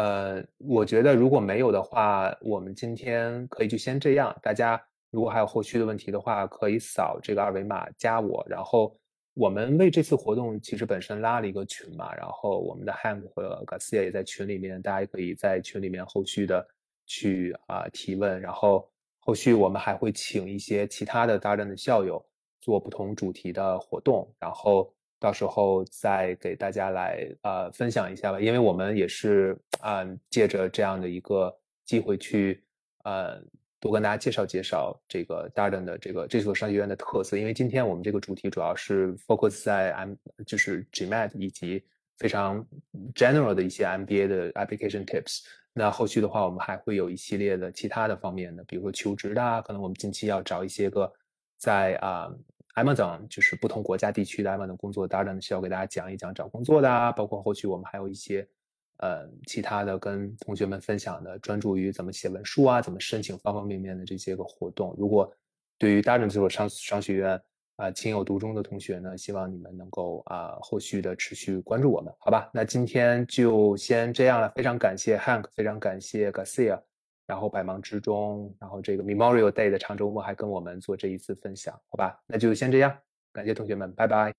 呃，我觉得如果没有的话，我们今天可以就先这样。大家如果还有后续的问题的话，可以扫这个二维码加我。然后我们为这次活动其实本身拉了一个群嘛，然后我们的 Ham 和 Garcia 也在群里面，大家也可以在群里面后续的去啊提问，然后。后续我们还会请一些其他的大站的校友做不同主题的活动，然后到时候再给大家来呃分享一下吧。因为我们也是啊借着这样的一个机会去呃多跟大家介绍介绍这个大站的这个这所商学院的特色。因为今天我们这个主题主要是 focus 在 M 就是 GMAT 以及非常 general 的一些 MBA 的 application tips。那后续的话，我们还会有一系列的其他的方面的，比如说求职的，可能我们近期要找一些个在啊 Amazon 就是不同国家地区的 Amazon 工作搭档，需要给大家讲一讲找工作的啊，包括后续我们还有一些呃其他的跟同学们分享的，专注于怎么写文书啊，怎么申请方方面面的这些个活动。如果对于搭档这所商商学院，啊，情有独钟的同学呢，希望你们能够啊，后续的持续关注我们，好吧？那今天就先这样了，非常感谢 Hank，非常感谢 Garcia，然后百忙之中，然后这个 Memorial Day 的长周末还跟我们做这一次分享，好吧？那就先这样，感谢同学们，拜拜。